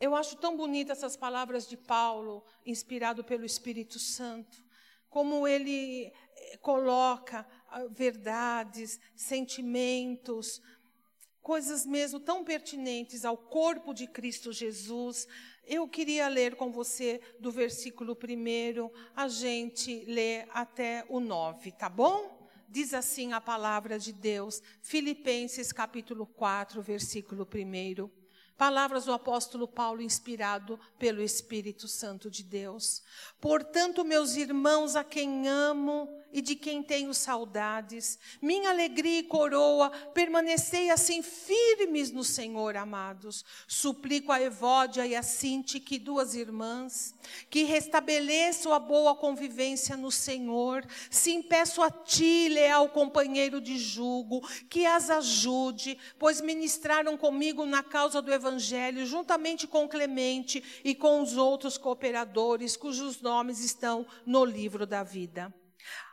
Eu acho tão bonitas essas palavras de Paulo, inspirado pelo Espírito Santo, como ele eh, coloca verdades, sentimentos, coisas mesmo tão pertinentes ao corpo de Cristo Jesus. Eu queria ler com você do versículo 1, a gente lê até o 9, tá bom? Diz assim a palavra de Deus, Filipenses capítulo 4, versículo 1. Palavras do apóstolo Paulo, inspirado pelo Espírito Santo de Deus. Portanto, meus irmãos, a quem amo e de quem tenho saudades, minha alegria e coroa, permanecei assim firmes no Senhor, amados. Suplico a Evódia e a Sinti, que duas irmãs, que restabeleçam a boa convivência no Senhor. Sim, peço a ti, leal companheiro de jugo, que as ajude, pois ministraram comigo na causa do Evangelho Evangelho, juntamente com Clemente e com os outros cooperadores, cujos nomes estão no livro da vida.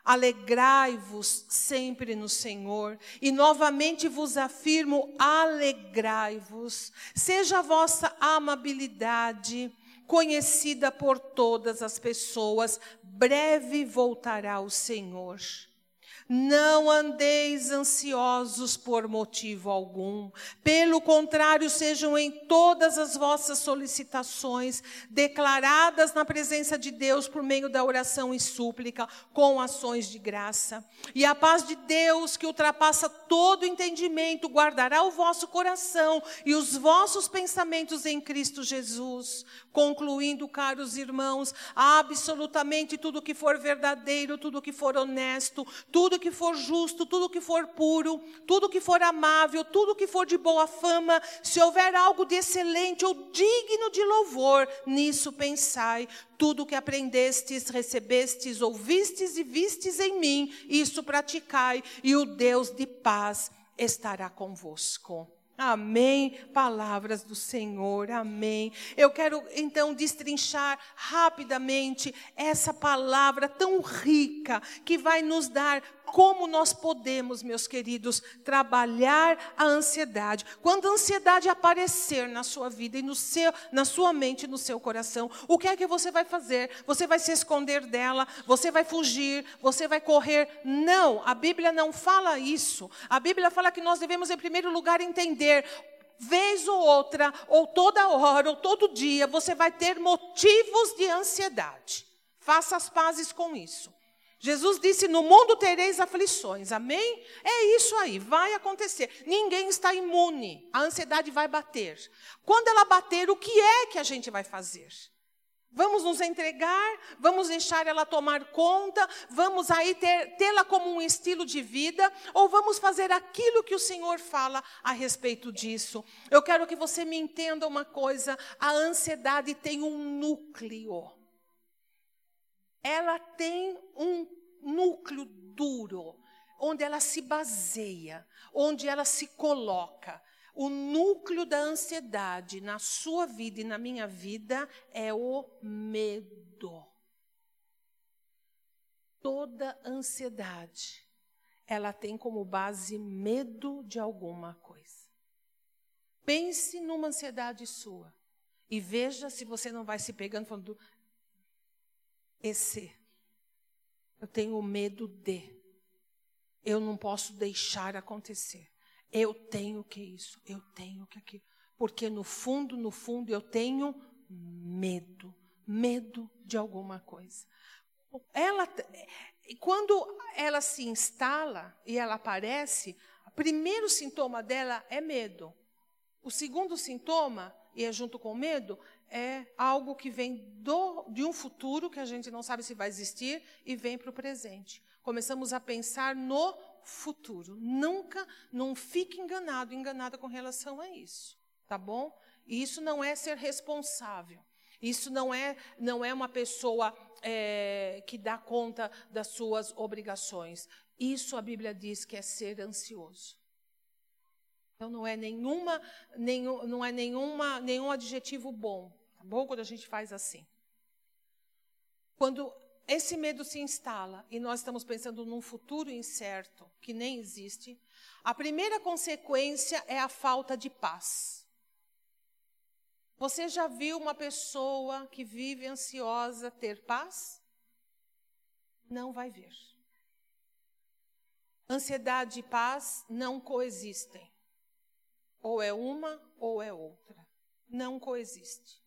Alegrai-vos sempre no Senhor, e novamente vos afirmo: alegrai-vos. Seja a vossa amabilidade conhecida por todas as pessoas, breve voltará o Senhor. Não andeis ansiosos por motivo algum. Pelo contrário, sejam em todas as vossas solicitações declaradas na presença de Deus por meio da oração e súplica, com ações de graça. E a paz de Deus, que ultrapassa todo entendimento, guardará o vosso coração e os vossos pensamentos em Cristo Jesus. Concluindo, caros irmãos, absolutamente tudo que for verdadeiro, tudo que for honesto, tudo que for justo, tudo que for puro, tudo que for amável, tudo que for de boa fama, se houver algo de excelente ou digno de louvor, nisso pensai. Tudo que aprendestes, recebestes, ouvistes e vistes em mim, isso praticai, e o Deus de paz estará convosco. Amém. Palavras do Senhor. Amém. Eu quero então destrinchar rapidamente essa palavra tão rica que vai nos dar como nós podemos, meus queridos, trabalhar a ansiedade. Quando a ansiedade aparecer na sua vida e no seu, na sua mente no seu coração, o que é que você vai fazer? Você vai se esconder dela? Você vai fugir? Você vai correr? Não, a Bíblia não fala isso. A Bíblia fala que nós devemos, em primeiro lugar, entender vez ou outra, ou toda hora, ou todo dia, você vai ter motivos de ansiedade. Faça as pazes com isso. Jesus disse: No mundo tereis aflições, amém? É isso aí, vai acontecer. Ninguém está imune, a ansiedade vai bater. Quando ela bater, o que é que a gente vai fazer? Vamos nos entregar, vamos deixar ela tomar conta, vamos aí tê-la como um estilo de vida, ou vamos fazer aquilo que o Senhor fala a respeito disso. Eu quero que você me entenda uma coisa: a ansiedade tem um núcleo ela tem um núcleo duro, onde ela se baseia, onde ela se coloca. O núcleo da ansiedade na sua vida e na minha vida é o medo. Toda ansiedade, ela tem como base medo de alguma coisa. Pense numa ansiedade sua e veja se você não vai se pegando falando, esse. Eu tenho medo de. Eu não posso deixar acontecer. Eu tenho que isso, eu tenho que aquilo. Porque no fundo, no fundo, eu tenho medo. Medo de alguma coisa. Ela, quando ela se instala e ela aparece, o primeiro sintoma dela é medo. O segundo sintoma, e é junto com medo, é algo que vem do, de um futuro que a gente não sabe se vai existir e vem para o presente. Começamos a pensar no futuro. Nunca, não fique enganado, enganada com relação a isso, tá bom? E isso não é ser responsável. Isso não é, não é uma pessoa é, que dá conta das suas obrigações. Isso a Bíblia diz que é ser ansioso. Então não é nenhuma, nenhum, não é nenhuma, nenhum adjetivo bom. Tá bom? Quando a gente faz assim. Quando esse medo se instala e nós estamos pensando num futuro incerto que nem existe, a primeira consequência é a falta de paz. Você já viu uma pessoa que vive ansiosa ter paz? Não vai ver. Ansiedade e paz não coexistem. Ou é uma ou é outra. Não coexiste.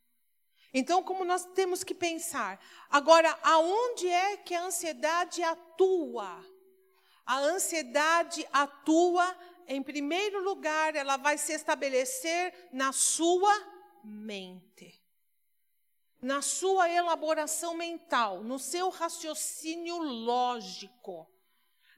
Então, como nós temos que pensar? Agora, aonde é que a ansiedade atua? A ansiedade atua em primeiro lugar, ela vai se estabelecer na sua mente, na sua elaboração mental, no seu raciocínio lógico,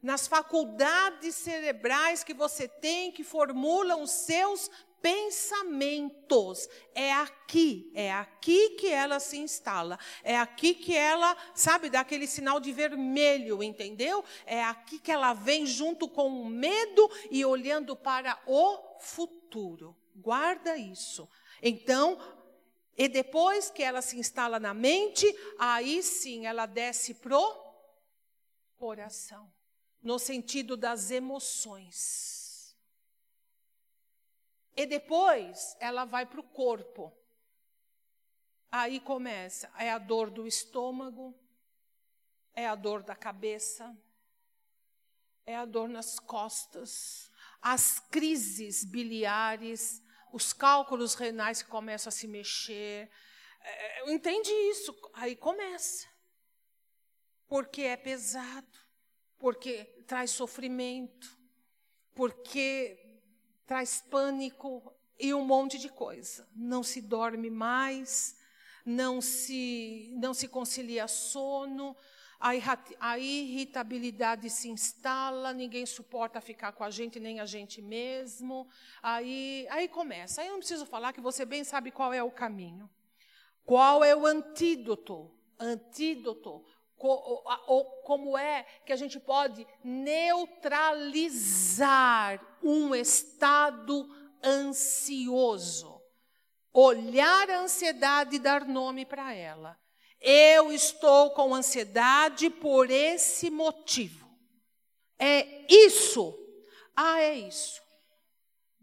nas faculdades cerebrais que você tem que formulam os seus pensamentos. É aqui, é aqui que ela se instala. É aqui que ela, sabe, dá aquele sinal de vermelho, entendeu? É aqui que ela vem junto com o medo e olhando para o futuro. Guarda isso. Então, e depois que ela se instala na mente, aí sim ela desce pro coração, no sentido das emoções. E depois ela vai para o corpo. Aí começa, é a dor do estômago, é a dor da cabeça, é a dor nas costas, as crises biliares, os cálculos renais que começam a se mexer. É, entende isso? Aí começa. Porque é pesado, porque traz sofrimento, porque traz pânico e um monte de coisa. Não se dorme mais, não se, não se concilia sono, a irritabilidade se instala, ninguém suporta ficar com a gente, nem a gente mesmo. Aí, aí começa. Aí eu não preciso falar que você bem sabe qual é o caminho. Qual é o antídoto? Antídoto ou como é que a gente pode neutralizar um estado ansioso. Olhar a ansiedade e dar nome para ela. Eu estou com ansiedade por esse motivo. É isso. Ah, é isso.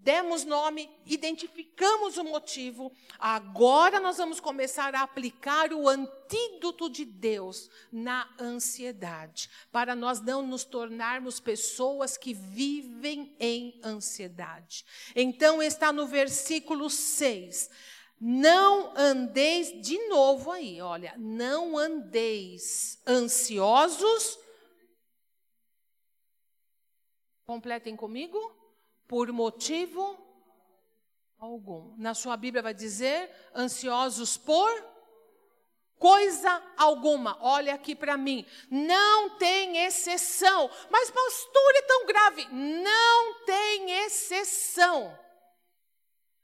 Demos nome, identificamos o motivo. Agora nós vamos começar a aplicar o antídoto de Deus na ansiedade, para nós não nos tornarmos pessoas que vivem em ansiedade. Então está no versículo 6. Não andeis de novo aí, olha, não andeis ansiosos. Completem comigo por motivo algum. Na sua Bíblia vai dizer ansiosos por coisa alguma. Olha aqui para mim. Não tem exceção. Mas pastor é tão grave. Não tem exceção.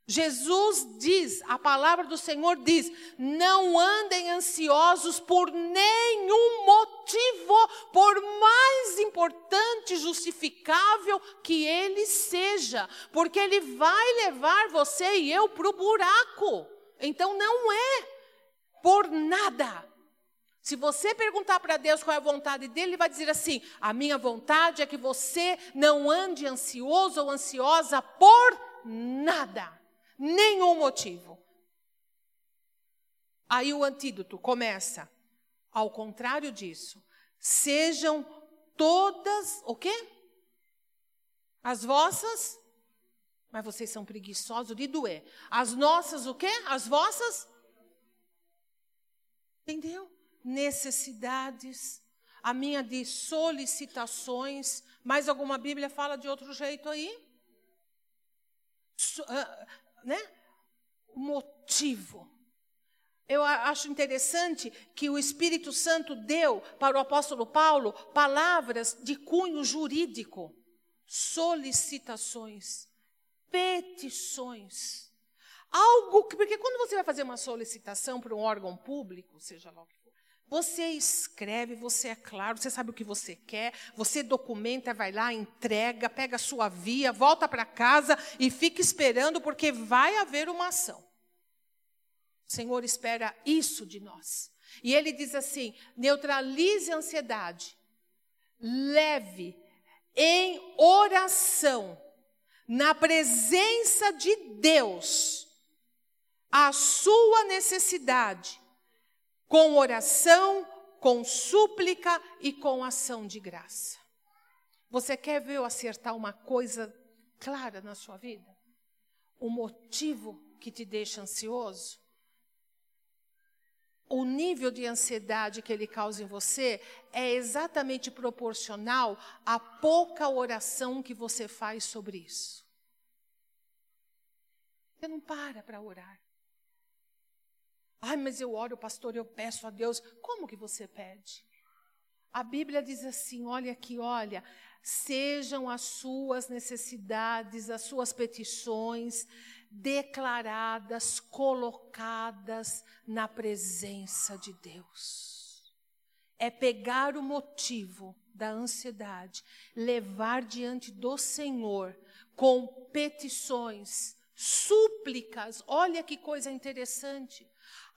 Jesus diz, a palavra do Senhor diz: não andem ansiosos por nenhum motivo, por mais importante, justificável que ele seja, porque ele vai levar você e eu para o buraco. Então não é por nada. Se você perguntar para Deus qual é a vontade dele, ele vai dizer assim: a minha vontade é que você não ande ansioso ou ansiosa por nada nenhum motivo. Aí o antídoto começa. Ao contrário disso, sejam todas o quê? As vossas, mas vocês são preguiçosos de doer. As nossas o quê? As vossas Entendeu? Necessidades, a minha de solicitações, mais alguma Bíblia fala de outro jeito aí? So, uh, né? o motivo. Eu acho interessante que o Espírito Santo deu para o apóstolo Paulo palavras de cunho jurídico, solicitações, petições. Algo que, porque quando você vai fazer uma solicitação para um órgão público, seja lá o que você escreve, você é claro, você sabe o que você quer, você documenta, vai lá, entrega, pega a sua via, volta para casa e fica esperando, porque vai haver uma ação. O Senhor espera isso de nós. E ele diz assim: neutralize a ansiedade, leve em oração, na presença de Deus, a sua necessidade com oração, com súplica e com ação de graça. Você quer ver eu acertar uma coisa clara na sua vida? O motivo que te deixa ansioso? o nível de ansiedade que ele causa em você é exatamente proporcional à pouca oração que você faz sobre isso. Você não para para orar. Ai, mas eu oro, pastor, eu peço a Deus. Como que você pede? A Bíblia diz assim: olha aqui, olha, sejam as suas necessidades, as suas petições declaradas, colocadas na presença de Deus. É pegar o motivo da ansiedade, levar diante do Senhor com petições, súplicas. Olha que coisa interessante.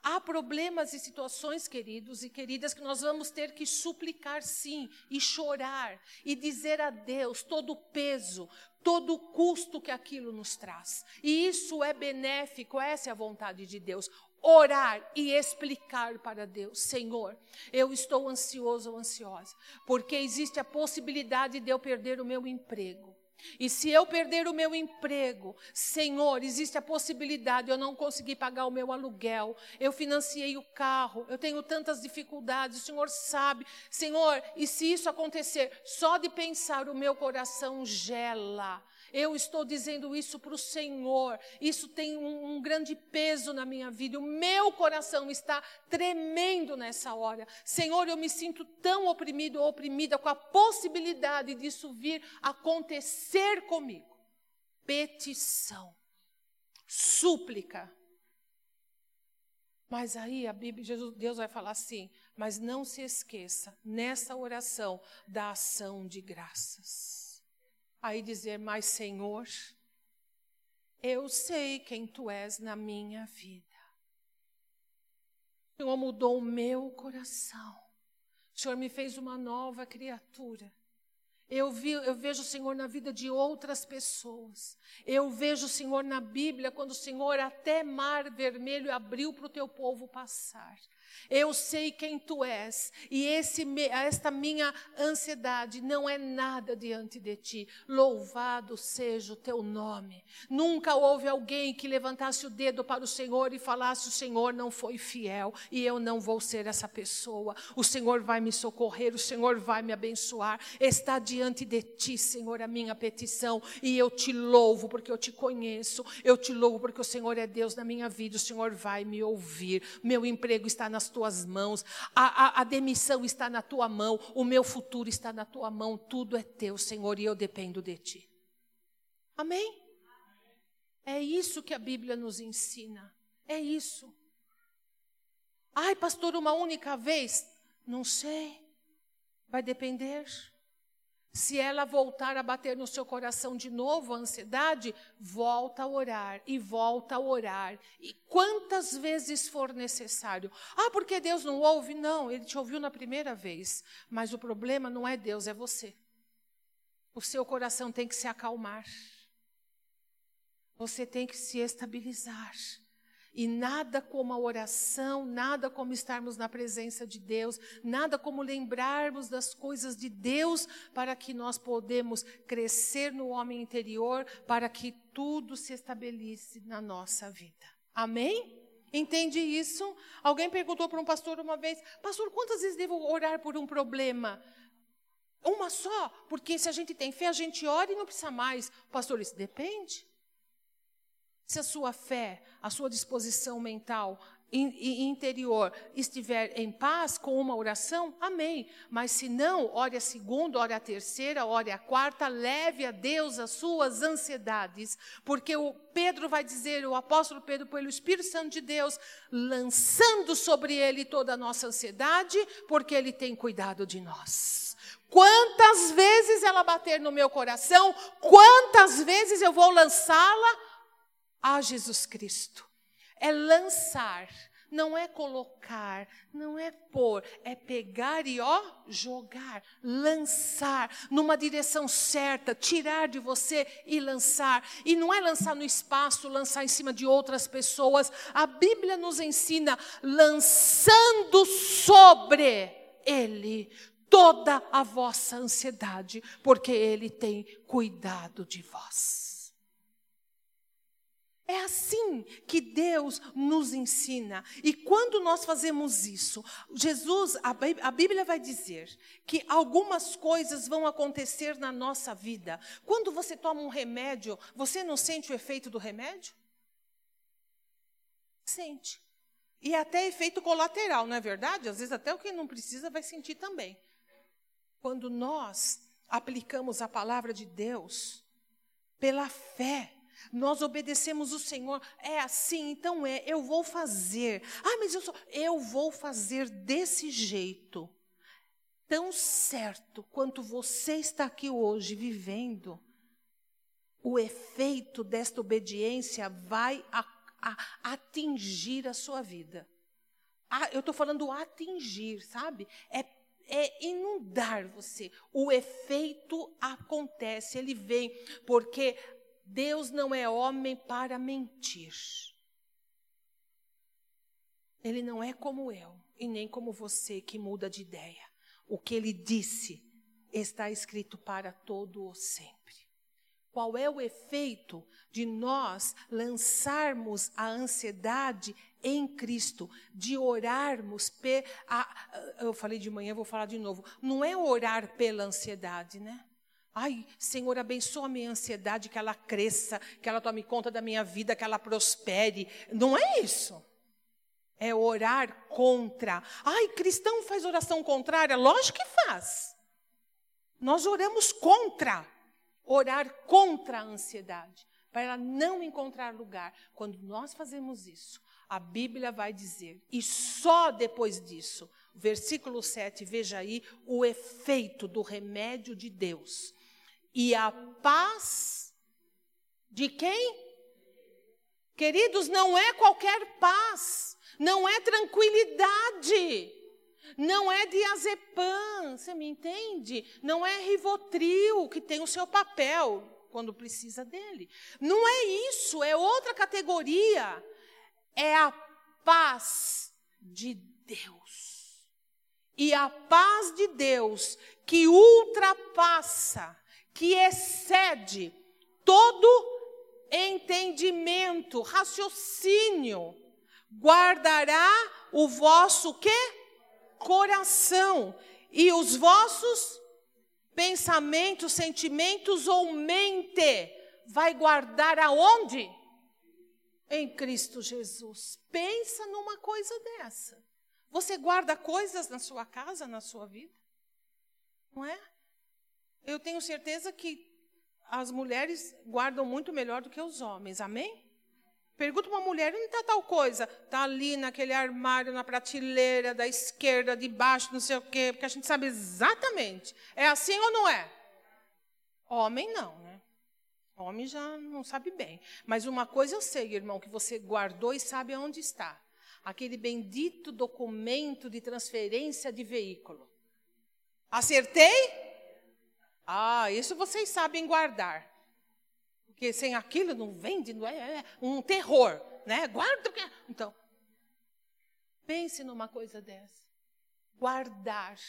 Há problemas e situações, queridos e queridas, que nós vamos ter que suplicar sim, e chorar, e dizer a Deus todo o peso, todo o custo que aquilo nos traz. E isso é benéfico, essa é a vontade de Deus. Orar e explicar para Deus: Senhor, eu estou ansioso ou ansiosa, porque existe a possibilidade de eu perder o meu emprego. E se eu perder o meu emprego, Senhor, existe a possibilidade de eu não conseguir pagar o meu aluguel. Eu financiei o carro, eu tenho tantas dificuldades, o Senhor sabe. Senhor, e se isso acontecer, só de pensar o meu coração gela. Eu estou dizendo isso para o Senhor. Isso tem um, um, grande peso na minha vida. O meu coração está tremendo nessa hora. Senhor, eu me sinto tão oprimido ou oprimida com a possibilidade disso vir acontecer comigo. Petição, súplica. Mas aí a Bíblia, Jesus, Deus vai falar assim: mas não se esqueça, nessa oração, da ação de graças aí dizer: Mas, Senhor, eu sei quem tu és na minha vida. O Senhor mudou o meu coração. O Senhor me fez uma nova criatura. Eu, vi, eu, vejo o Senhor na vida de outras pessoas. Eu vejo o Senhor na Bíblia, quando o Senhor até mar vermelho abriu para o teu povo passar. Eu sei quem tu és, e esse, esta minha ansiedade não é nada diante de ti. Louvado seja o teu nome. Nunca houve alguém que levantasse o dedo para o Senhor e falasse: O Senhor não foi fiel e eu não vou ser essa pessoa. O Senhor vai me socorrer, o Senhor vai me abençoar. Está diante de ti, Senhor, a minha petição, e eu te louvo porque eu te conheço. Eu te louvo porque o Senhor é Deus na minha vida, o Senhor vai me ouvir. Meu emprego está nas tuas mãos, a, a, a demissão está na tua mão, o meu futuro está na tua mão, tudo é teu, Senhor, e eu dependo de ti. Amém? É isso que a Bíblia nos ensina. É isso. Ai, pastor, uma única vez? Não sei. Vai depender. Se ela voltar a bater no seu coração de novo, a ansiedade, volta a orar e volta a orar. E quantas vezes for necessário. Ah, porque Deus não ouve? Não, ele te ouviu na primeira vez. Mas o problema não é Deus, é você. O seu coração tem que se acalmar. Você tem que se estabilizar. E nada como a oração, nada como estarmos na presença de Deus, nada como lembrarmos das coisas de Deus para que nós podemos crescer no homem interior, para que tudo se estabeleça na nossa vida. Amém? Entende isso? Alguém perguntou para um pastor uma vez: Pastor, quantas vezes devo orar por um problema? Uma só, porque se a gente tem fé, a gente ora e não precisa mais. Pastor, isso depende. Se a sua fé, a sua disposição mental e interior estiver em paz com uma oração, amém. Mas se não, ore a segunda, ore a terceira, ore a quarta, leve a Deus as suas ansiedades, porque o Pedro vai dizer, o apóstolo Pedro, pelo Espírito Santo de Deus, lançando sobre ele toda a nossa ansiedade, porque ele tem cuidado de nós. Quantas vezes ela bater no meu coração, quantas vezes eu vou lançá-la a Jesus Cristo. É lançar, não é colocar, não é pôr, é pegar e ó, jogar, lançar numa direção certa, tirar de você e lançar. E não é lançar no espaço, lançar em cima de outras pessoas. A Bíblia nos ensina lançando sobre ele toda a vossa ansiedade, porque ele tem cuidado de vós. É assim que Deus nos ensina. E quando nós fazemos isso, Jesus, a Bíblia vai dizer que algumas coisas vão acontecer na nossa vida. Quando você toma um remédio, você não sente o efeito do remédio? Sente. E até efeito colateral, não é verdade? Às vezes até o que não precisa vai sentir também. Quando nós aplicamos a palavra de Deus pela fé, nós obedecemos o Senhor. É assim, então é, eu vou fazer. Ah, mas eu sou, eu vou fazer desse jeito. Tão certo quanto você está aqui hoje vivendo, o efeito desta obediência vai a, a, atingir a sua vida. Ah, eu estou falando atingir, sabe? É é inundar você. O efeito acontece, ele vem, porque Deus não é homem para mentir. Ele não é como eu e nem como você que muda de ideia. O que ele disse está escrito para todo o sempre. Qual é o efeito de nós lançarmos a ansiedade em Cristo, de orarmos, pe, a, eu falei de manhã, vou falar de novo, não é orar pela ansiedade, né? Ai, Senhor, abençoa a minha ansiedade, que ela cresça, que ela tome conta da minha vida, que ela prospere. Não é isso. É orar contra. Ai, cristão faz oração contrária? Lógico que faz. Nós oramos contra. Orar contra a ansiedade, para ela não encontrar lugar. Quando nós fazemos isso, a Bíblia vai dizer, e só depois disso, versículo 7, veja aí o efeito do remédio de Deus e a paz de quem? Queridos, não é qualquer paz, não é tranquilidade, não é diazepam, você me entende? Não é rivotril, que tem o seu papel quando precisa dele. Não é isso, é outra categoria. É a paz de Deus. E a paz de Deus que ultrapassa que excede todo entendimento, raciocínio, guardará o vosso quê? Coração e os vossos pensamentos, sentimentos ou mente vai guardar aonde? Em Cristo Jesus. Pensa numa coisa dessa. Você guarda coisas na sua casa, na sua vida? Não é? Eu tenho certeza que as mulheres guardam muito melhor do que os homens, amém? Pergunta uma mulher, onde está tal coisa? Está ali naquele armário, na prateleira da esquerda, de baixo, não sei o quê, porque a gente sabe exatamente. É assim ou não é? Homem não, né? Homem já não sabe bem. Mas uma coisa eu sei, irmão, que você guardou e sabe aonde está. Aquele bendito documento de transferência de veículo. Acertei? Ah, isso vocês sabem guardar. Porque sem aquilo não vende, não é, é um terror, né? Guarda. Então, pense numa coisa dessa. Guardar,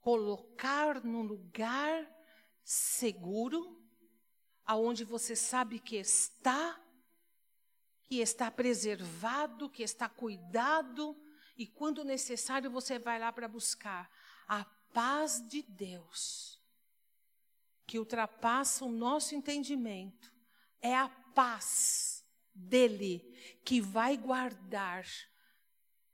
colocar num lugar seguro, aonde você sabe que está, que está preservado, que está cuidado, e quando necessário você vai lá para buscar a paz de Deus que ultrapassa o nosso entendimento. É a paz dele que vai guardar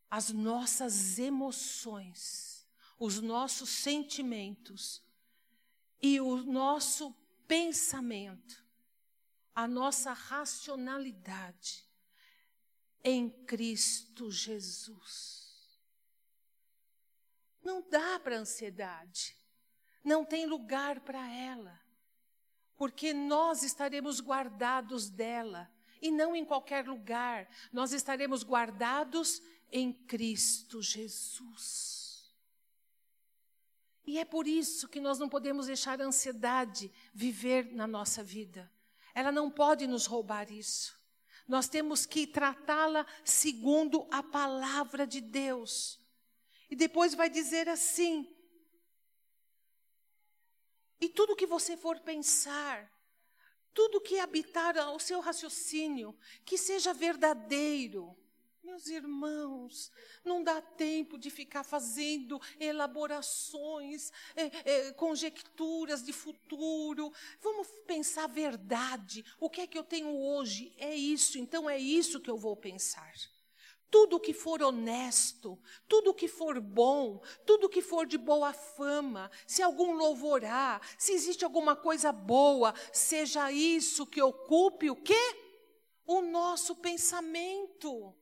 as nossas emoções, os nossos sentimentos e o nosso pensamento, a nossa racionalidade em Cristo Jesus. Não dá para ansiedade não tem lugar para ela, porque nós estaremos guardados dela e não em qualquer lugar, nós estaremos guardados em Cristo Jesus. E é por isso que nós não podemos deixar a ansiedade viver na nossa vida. Ela não pode nos roubar isso. Nós temos que tratá-la segundo a palavra de Deus. E depois vai dizer assim: e tudo que você for pensar, tudo que habitar o seu raciocínio, que seja verdadeiro. Meus irmãos, não dá tempo de ficar fazendo elaborações, é, é, conjecturas de futuro. Vamos pensar a verdade. O que é que eu tenho hoje? É isso, então é isso que eu vou pensar tudo que for honesto, tudo que for bom, tudo que for de boa fama, se algum louvor há, se existe alguma coisa boa, seja isso que ocupe o quê? O nosso pensamento.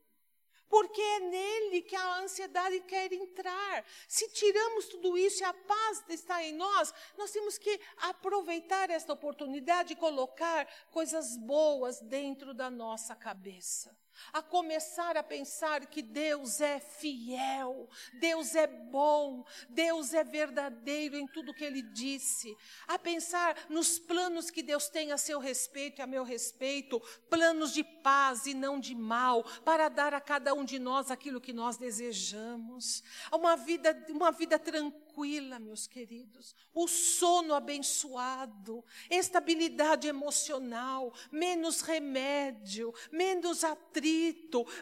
Porque é nele que a ansiedade quer entrar. Se tiramos tudo isso e a paz está em nós, nós temos que aproveitar esta oportunidade e colocar coisas boas dentro da nossa cabeça a começar a pensar que Deus é fiel, Deus é bom, Deus é verdadeiro em tudo que Ele disse, a pensar nos planos que Deus tem a seu respeito e a meu respeito, planos de paz e não de mal, para dar a cada um de nós aquilo que nós desejamos, uma vida, uma vida tranquila meus queridos, o sono abençoado, estabilidade emocional, menos remédio, menos atrito,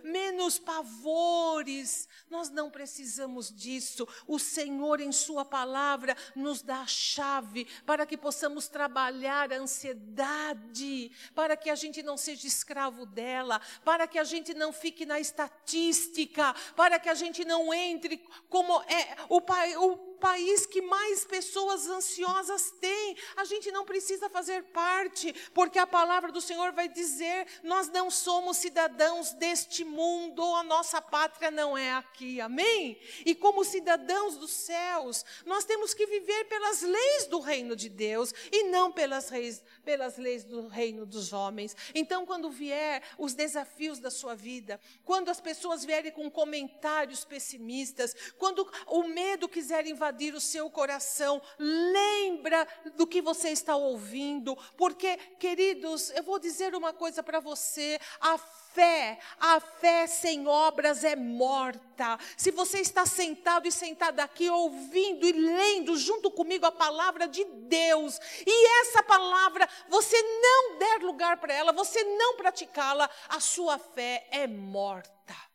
menos pavores. Nós não precisamos disso. O Senhor, em Sua palavra, nos dá a chave para que possamos trabalhar a ansiedade, para que a gente não seja escravo dela, para que a gente não fique na estatística, para que a gente não entre como é o pai. O país que mais pessoas ansiosas tem. A gente não precisa fazer parte, porque a palavra do Senhor vai dizer: nós não somos cidadãos deste mundo, a nossa pátria não é aqui. Amém? E como cidadãos dos céus, nós temos que viver pelas leis do reino de Deus e não pelas leis, pelas leis do reino dos homens. Então, quando vier os desafios da sua vida, quando as pessoas vierem com comentários pessimistas, quando o medo quiser invadir invadir o seu coração, lembra do que você está ouvindo, porque, queridos, eu vou dizer uma coisa para você: a fé, a fé sem obras é morta. Se você está sentado e sentada aqui ouvindo e lendo junto comigo a palavra de Deus, e essa palavra você não der lugar para ela, você não praticá-la, a sua fé é morta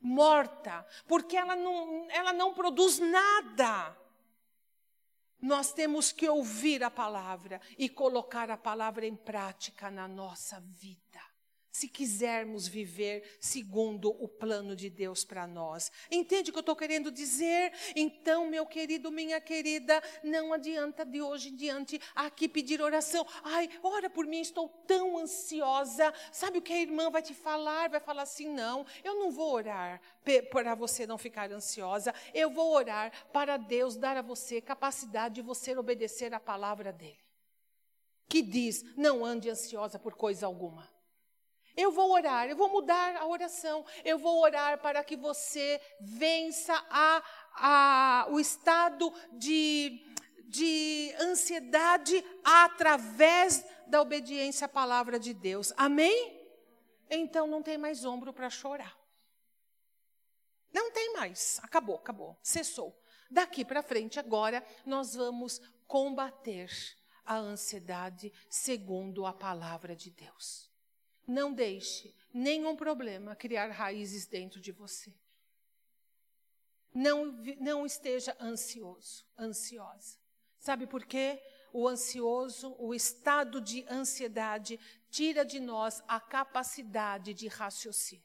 morta, porque ela não, ela não produz nada. Nós temos que ouvir a palavra e colocar a palavra em prática na nossa vida se quisermos viver segundo o plano de Deus para nós. Entende o que eu estou querendo dizer? Então, meu querido, minha querida, não adianta de hoje em diante aqui pedir oração. Ai, ora por mim, estou tão ansiosa. Sabe o que a irmã vai te falar? Vai falar assim: não, eu não vou orar para você não ficar ansiosa. Eu vou orar para Deus dar a você capacidade de você obedecer a palavra dele. Que diz: não ande ansiosa por coisa alguma. Eu vou orar, eu vou mudar a oração. Eu vou orar para que você vença a, a, o estado de, de ansiedade através da obediência à palavra de Deus. Amém? Então não tem mais ombro para chorar. Não tem mais. Acabou, acabou. Cessou. Daqui para frente, agora, nós vamos combater a ansiedade segundo a palavra de Deus. Não deixe nenhum problema criar raízes dentro de você. Não, não esteja ansioso, ansiosa. Sabe por quê? O ansioso, o estado de ansiedade, tira de nós a capacidade de raciocínio.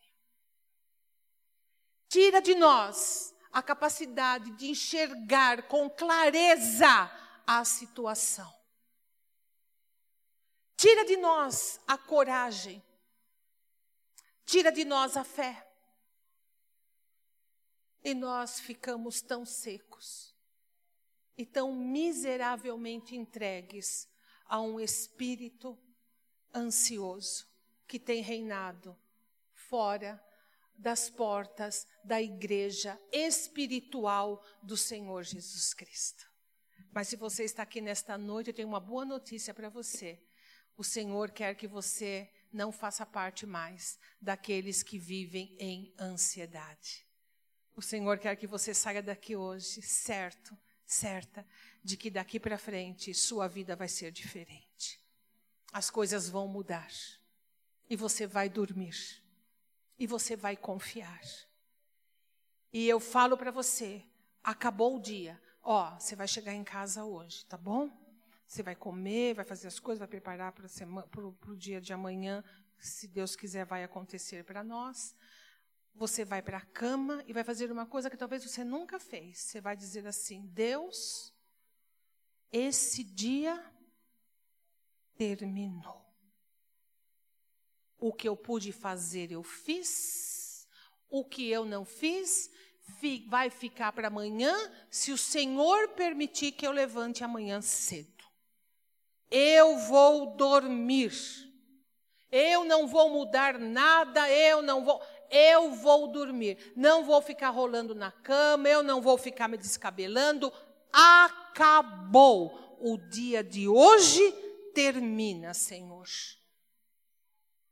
Tira de nós a capacidade de enxergar com clareza a situação. Tira de nós a coragem tira de nós a fé. E nós ficamos tão secos e tão miseravelmente entregues a um espírito ansioso que tem reinado fora das portas da igreja espiritual do Senhor Jesus Cristo. Mas se você está aqui nesta noite, eu tenho uma boa notícia para você. O Senhor quer que você não faça parte mais daqueles que vivem em ansiedade. O Senhor quer que você saia daqui hoje certo, certa de que daqui para frente sua vida vai ser diferente. as coisas vão mudar. E você vai dormir. E você vai confiar. E eu falo para você, acabou o dia. Ó, você vai chegar em casa hoje, tá bom? Você vai comer, vai fazer as coisas, vai preparar para o dia de amanhã, se Deus quiser, vai acontecer para nós. Você vai para a cama e vai fazer uma coisa que talvez você nunca fez. Você vai dizer assim: Deus, esse dia terminou. O que eu pude fazer, eu fiz. O que eu não fiz, vai ficar para amanhã, se o Senhor permitir que eu levante amanhã cedo. Eu vou dormir. Eu não vou mudar nada, eu não vou. Eu vou dormir. Não vou ficar rolando na cama, eu não vou ficar me descabelando. Acabou. O dia de hoje termina, Senhor.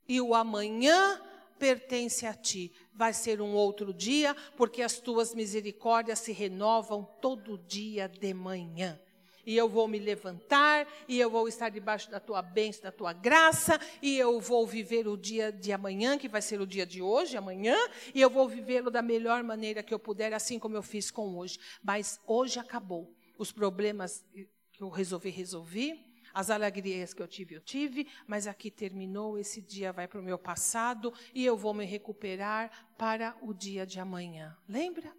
E o amanhã pertence a ti. Vai ser um outro dia, porque as tuas misericórdias se renovam todo dia de manhã e eu vou me levantar, e eu vou estar debaixo da tua bênção, da tua graça, e eu vou viver o dia de amanhã, que vai ser o dia de hoje, amanhã, e eu vou vivê-lo da melhor maneira que eu puder, assim como eu fiz com hoje. Mas hoje acabou. Os problemas que eu resolvi, resolvi. As alegrias que eu tive, eu tive, mas aqui terminou, esse dia vai para o meu passado e eu vou me recuperar para o dia de amanhã. Lembra?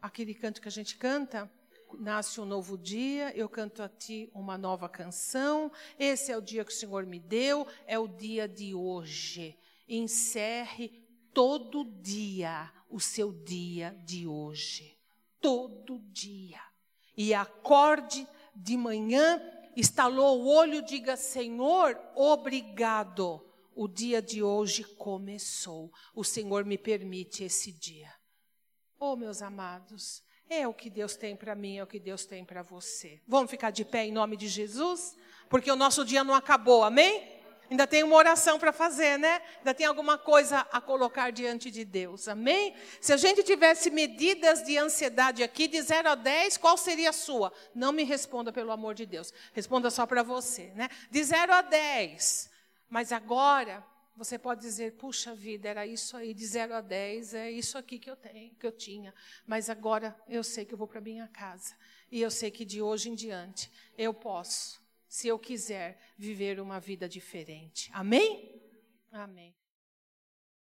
Aquele canto que a gente canta? Nasce um novo dia, eu canto a ti uma nova canção. Esse é o dia que o Senhor me deu, é o dia de hoje. Encerre todo dia o seu dia de hoje. Todo dia. E acorde de manhã, estalou o olho, diga: Senhor, obrigado. O dia de hoje começou. O Senhor me permite esse dia. Oh, meus amados, é o que Deus tem para mim, é o que Deus tem para você. Vamos ficar de pé em nome de Jesus? Porque o nosso dia não acabou, amém? Ainda tem uma oração para fazer, né? Ainda tem alguma coisa a colocar diante de Deus, amém? Se a gente tivesse medidas de ansiedade aqui, de 0 a 10, qual seria a sua? Não me responda, pelo amor de Deus. Responda só para você, né? De 0 a 10. Mas agora, você pode dizer, puxa vida, era isso aí, de 0 a 10, é isso aqui que eu tenho, que eu tinha. Mas agora eu sei que eu vou para minha casa. E eu sei que de hoje em diante eu posso, se eu quiser, viver uma vida diferente. Amém? Amém.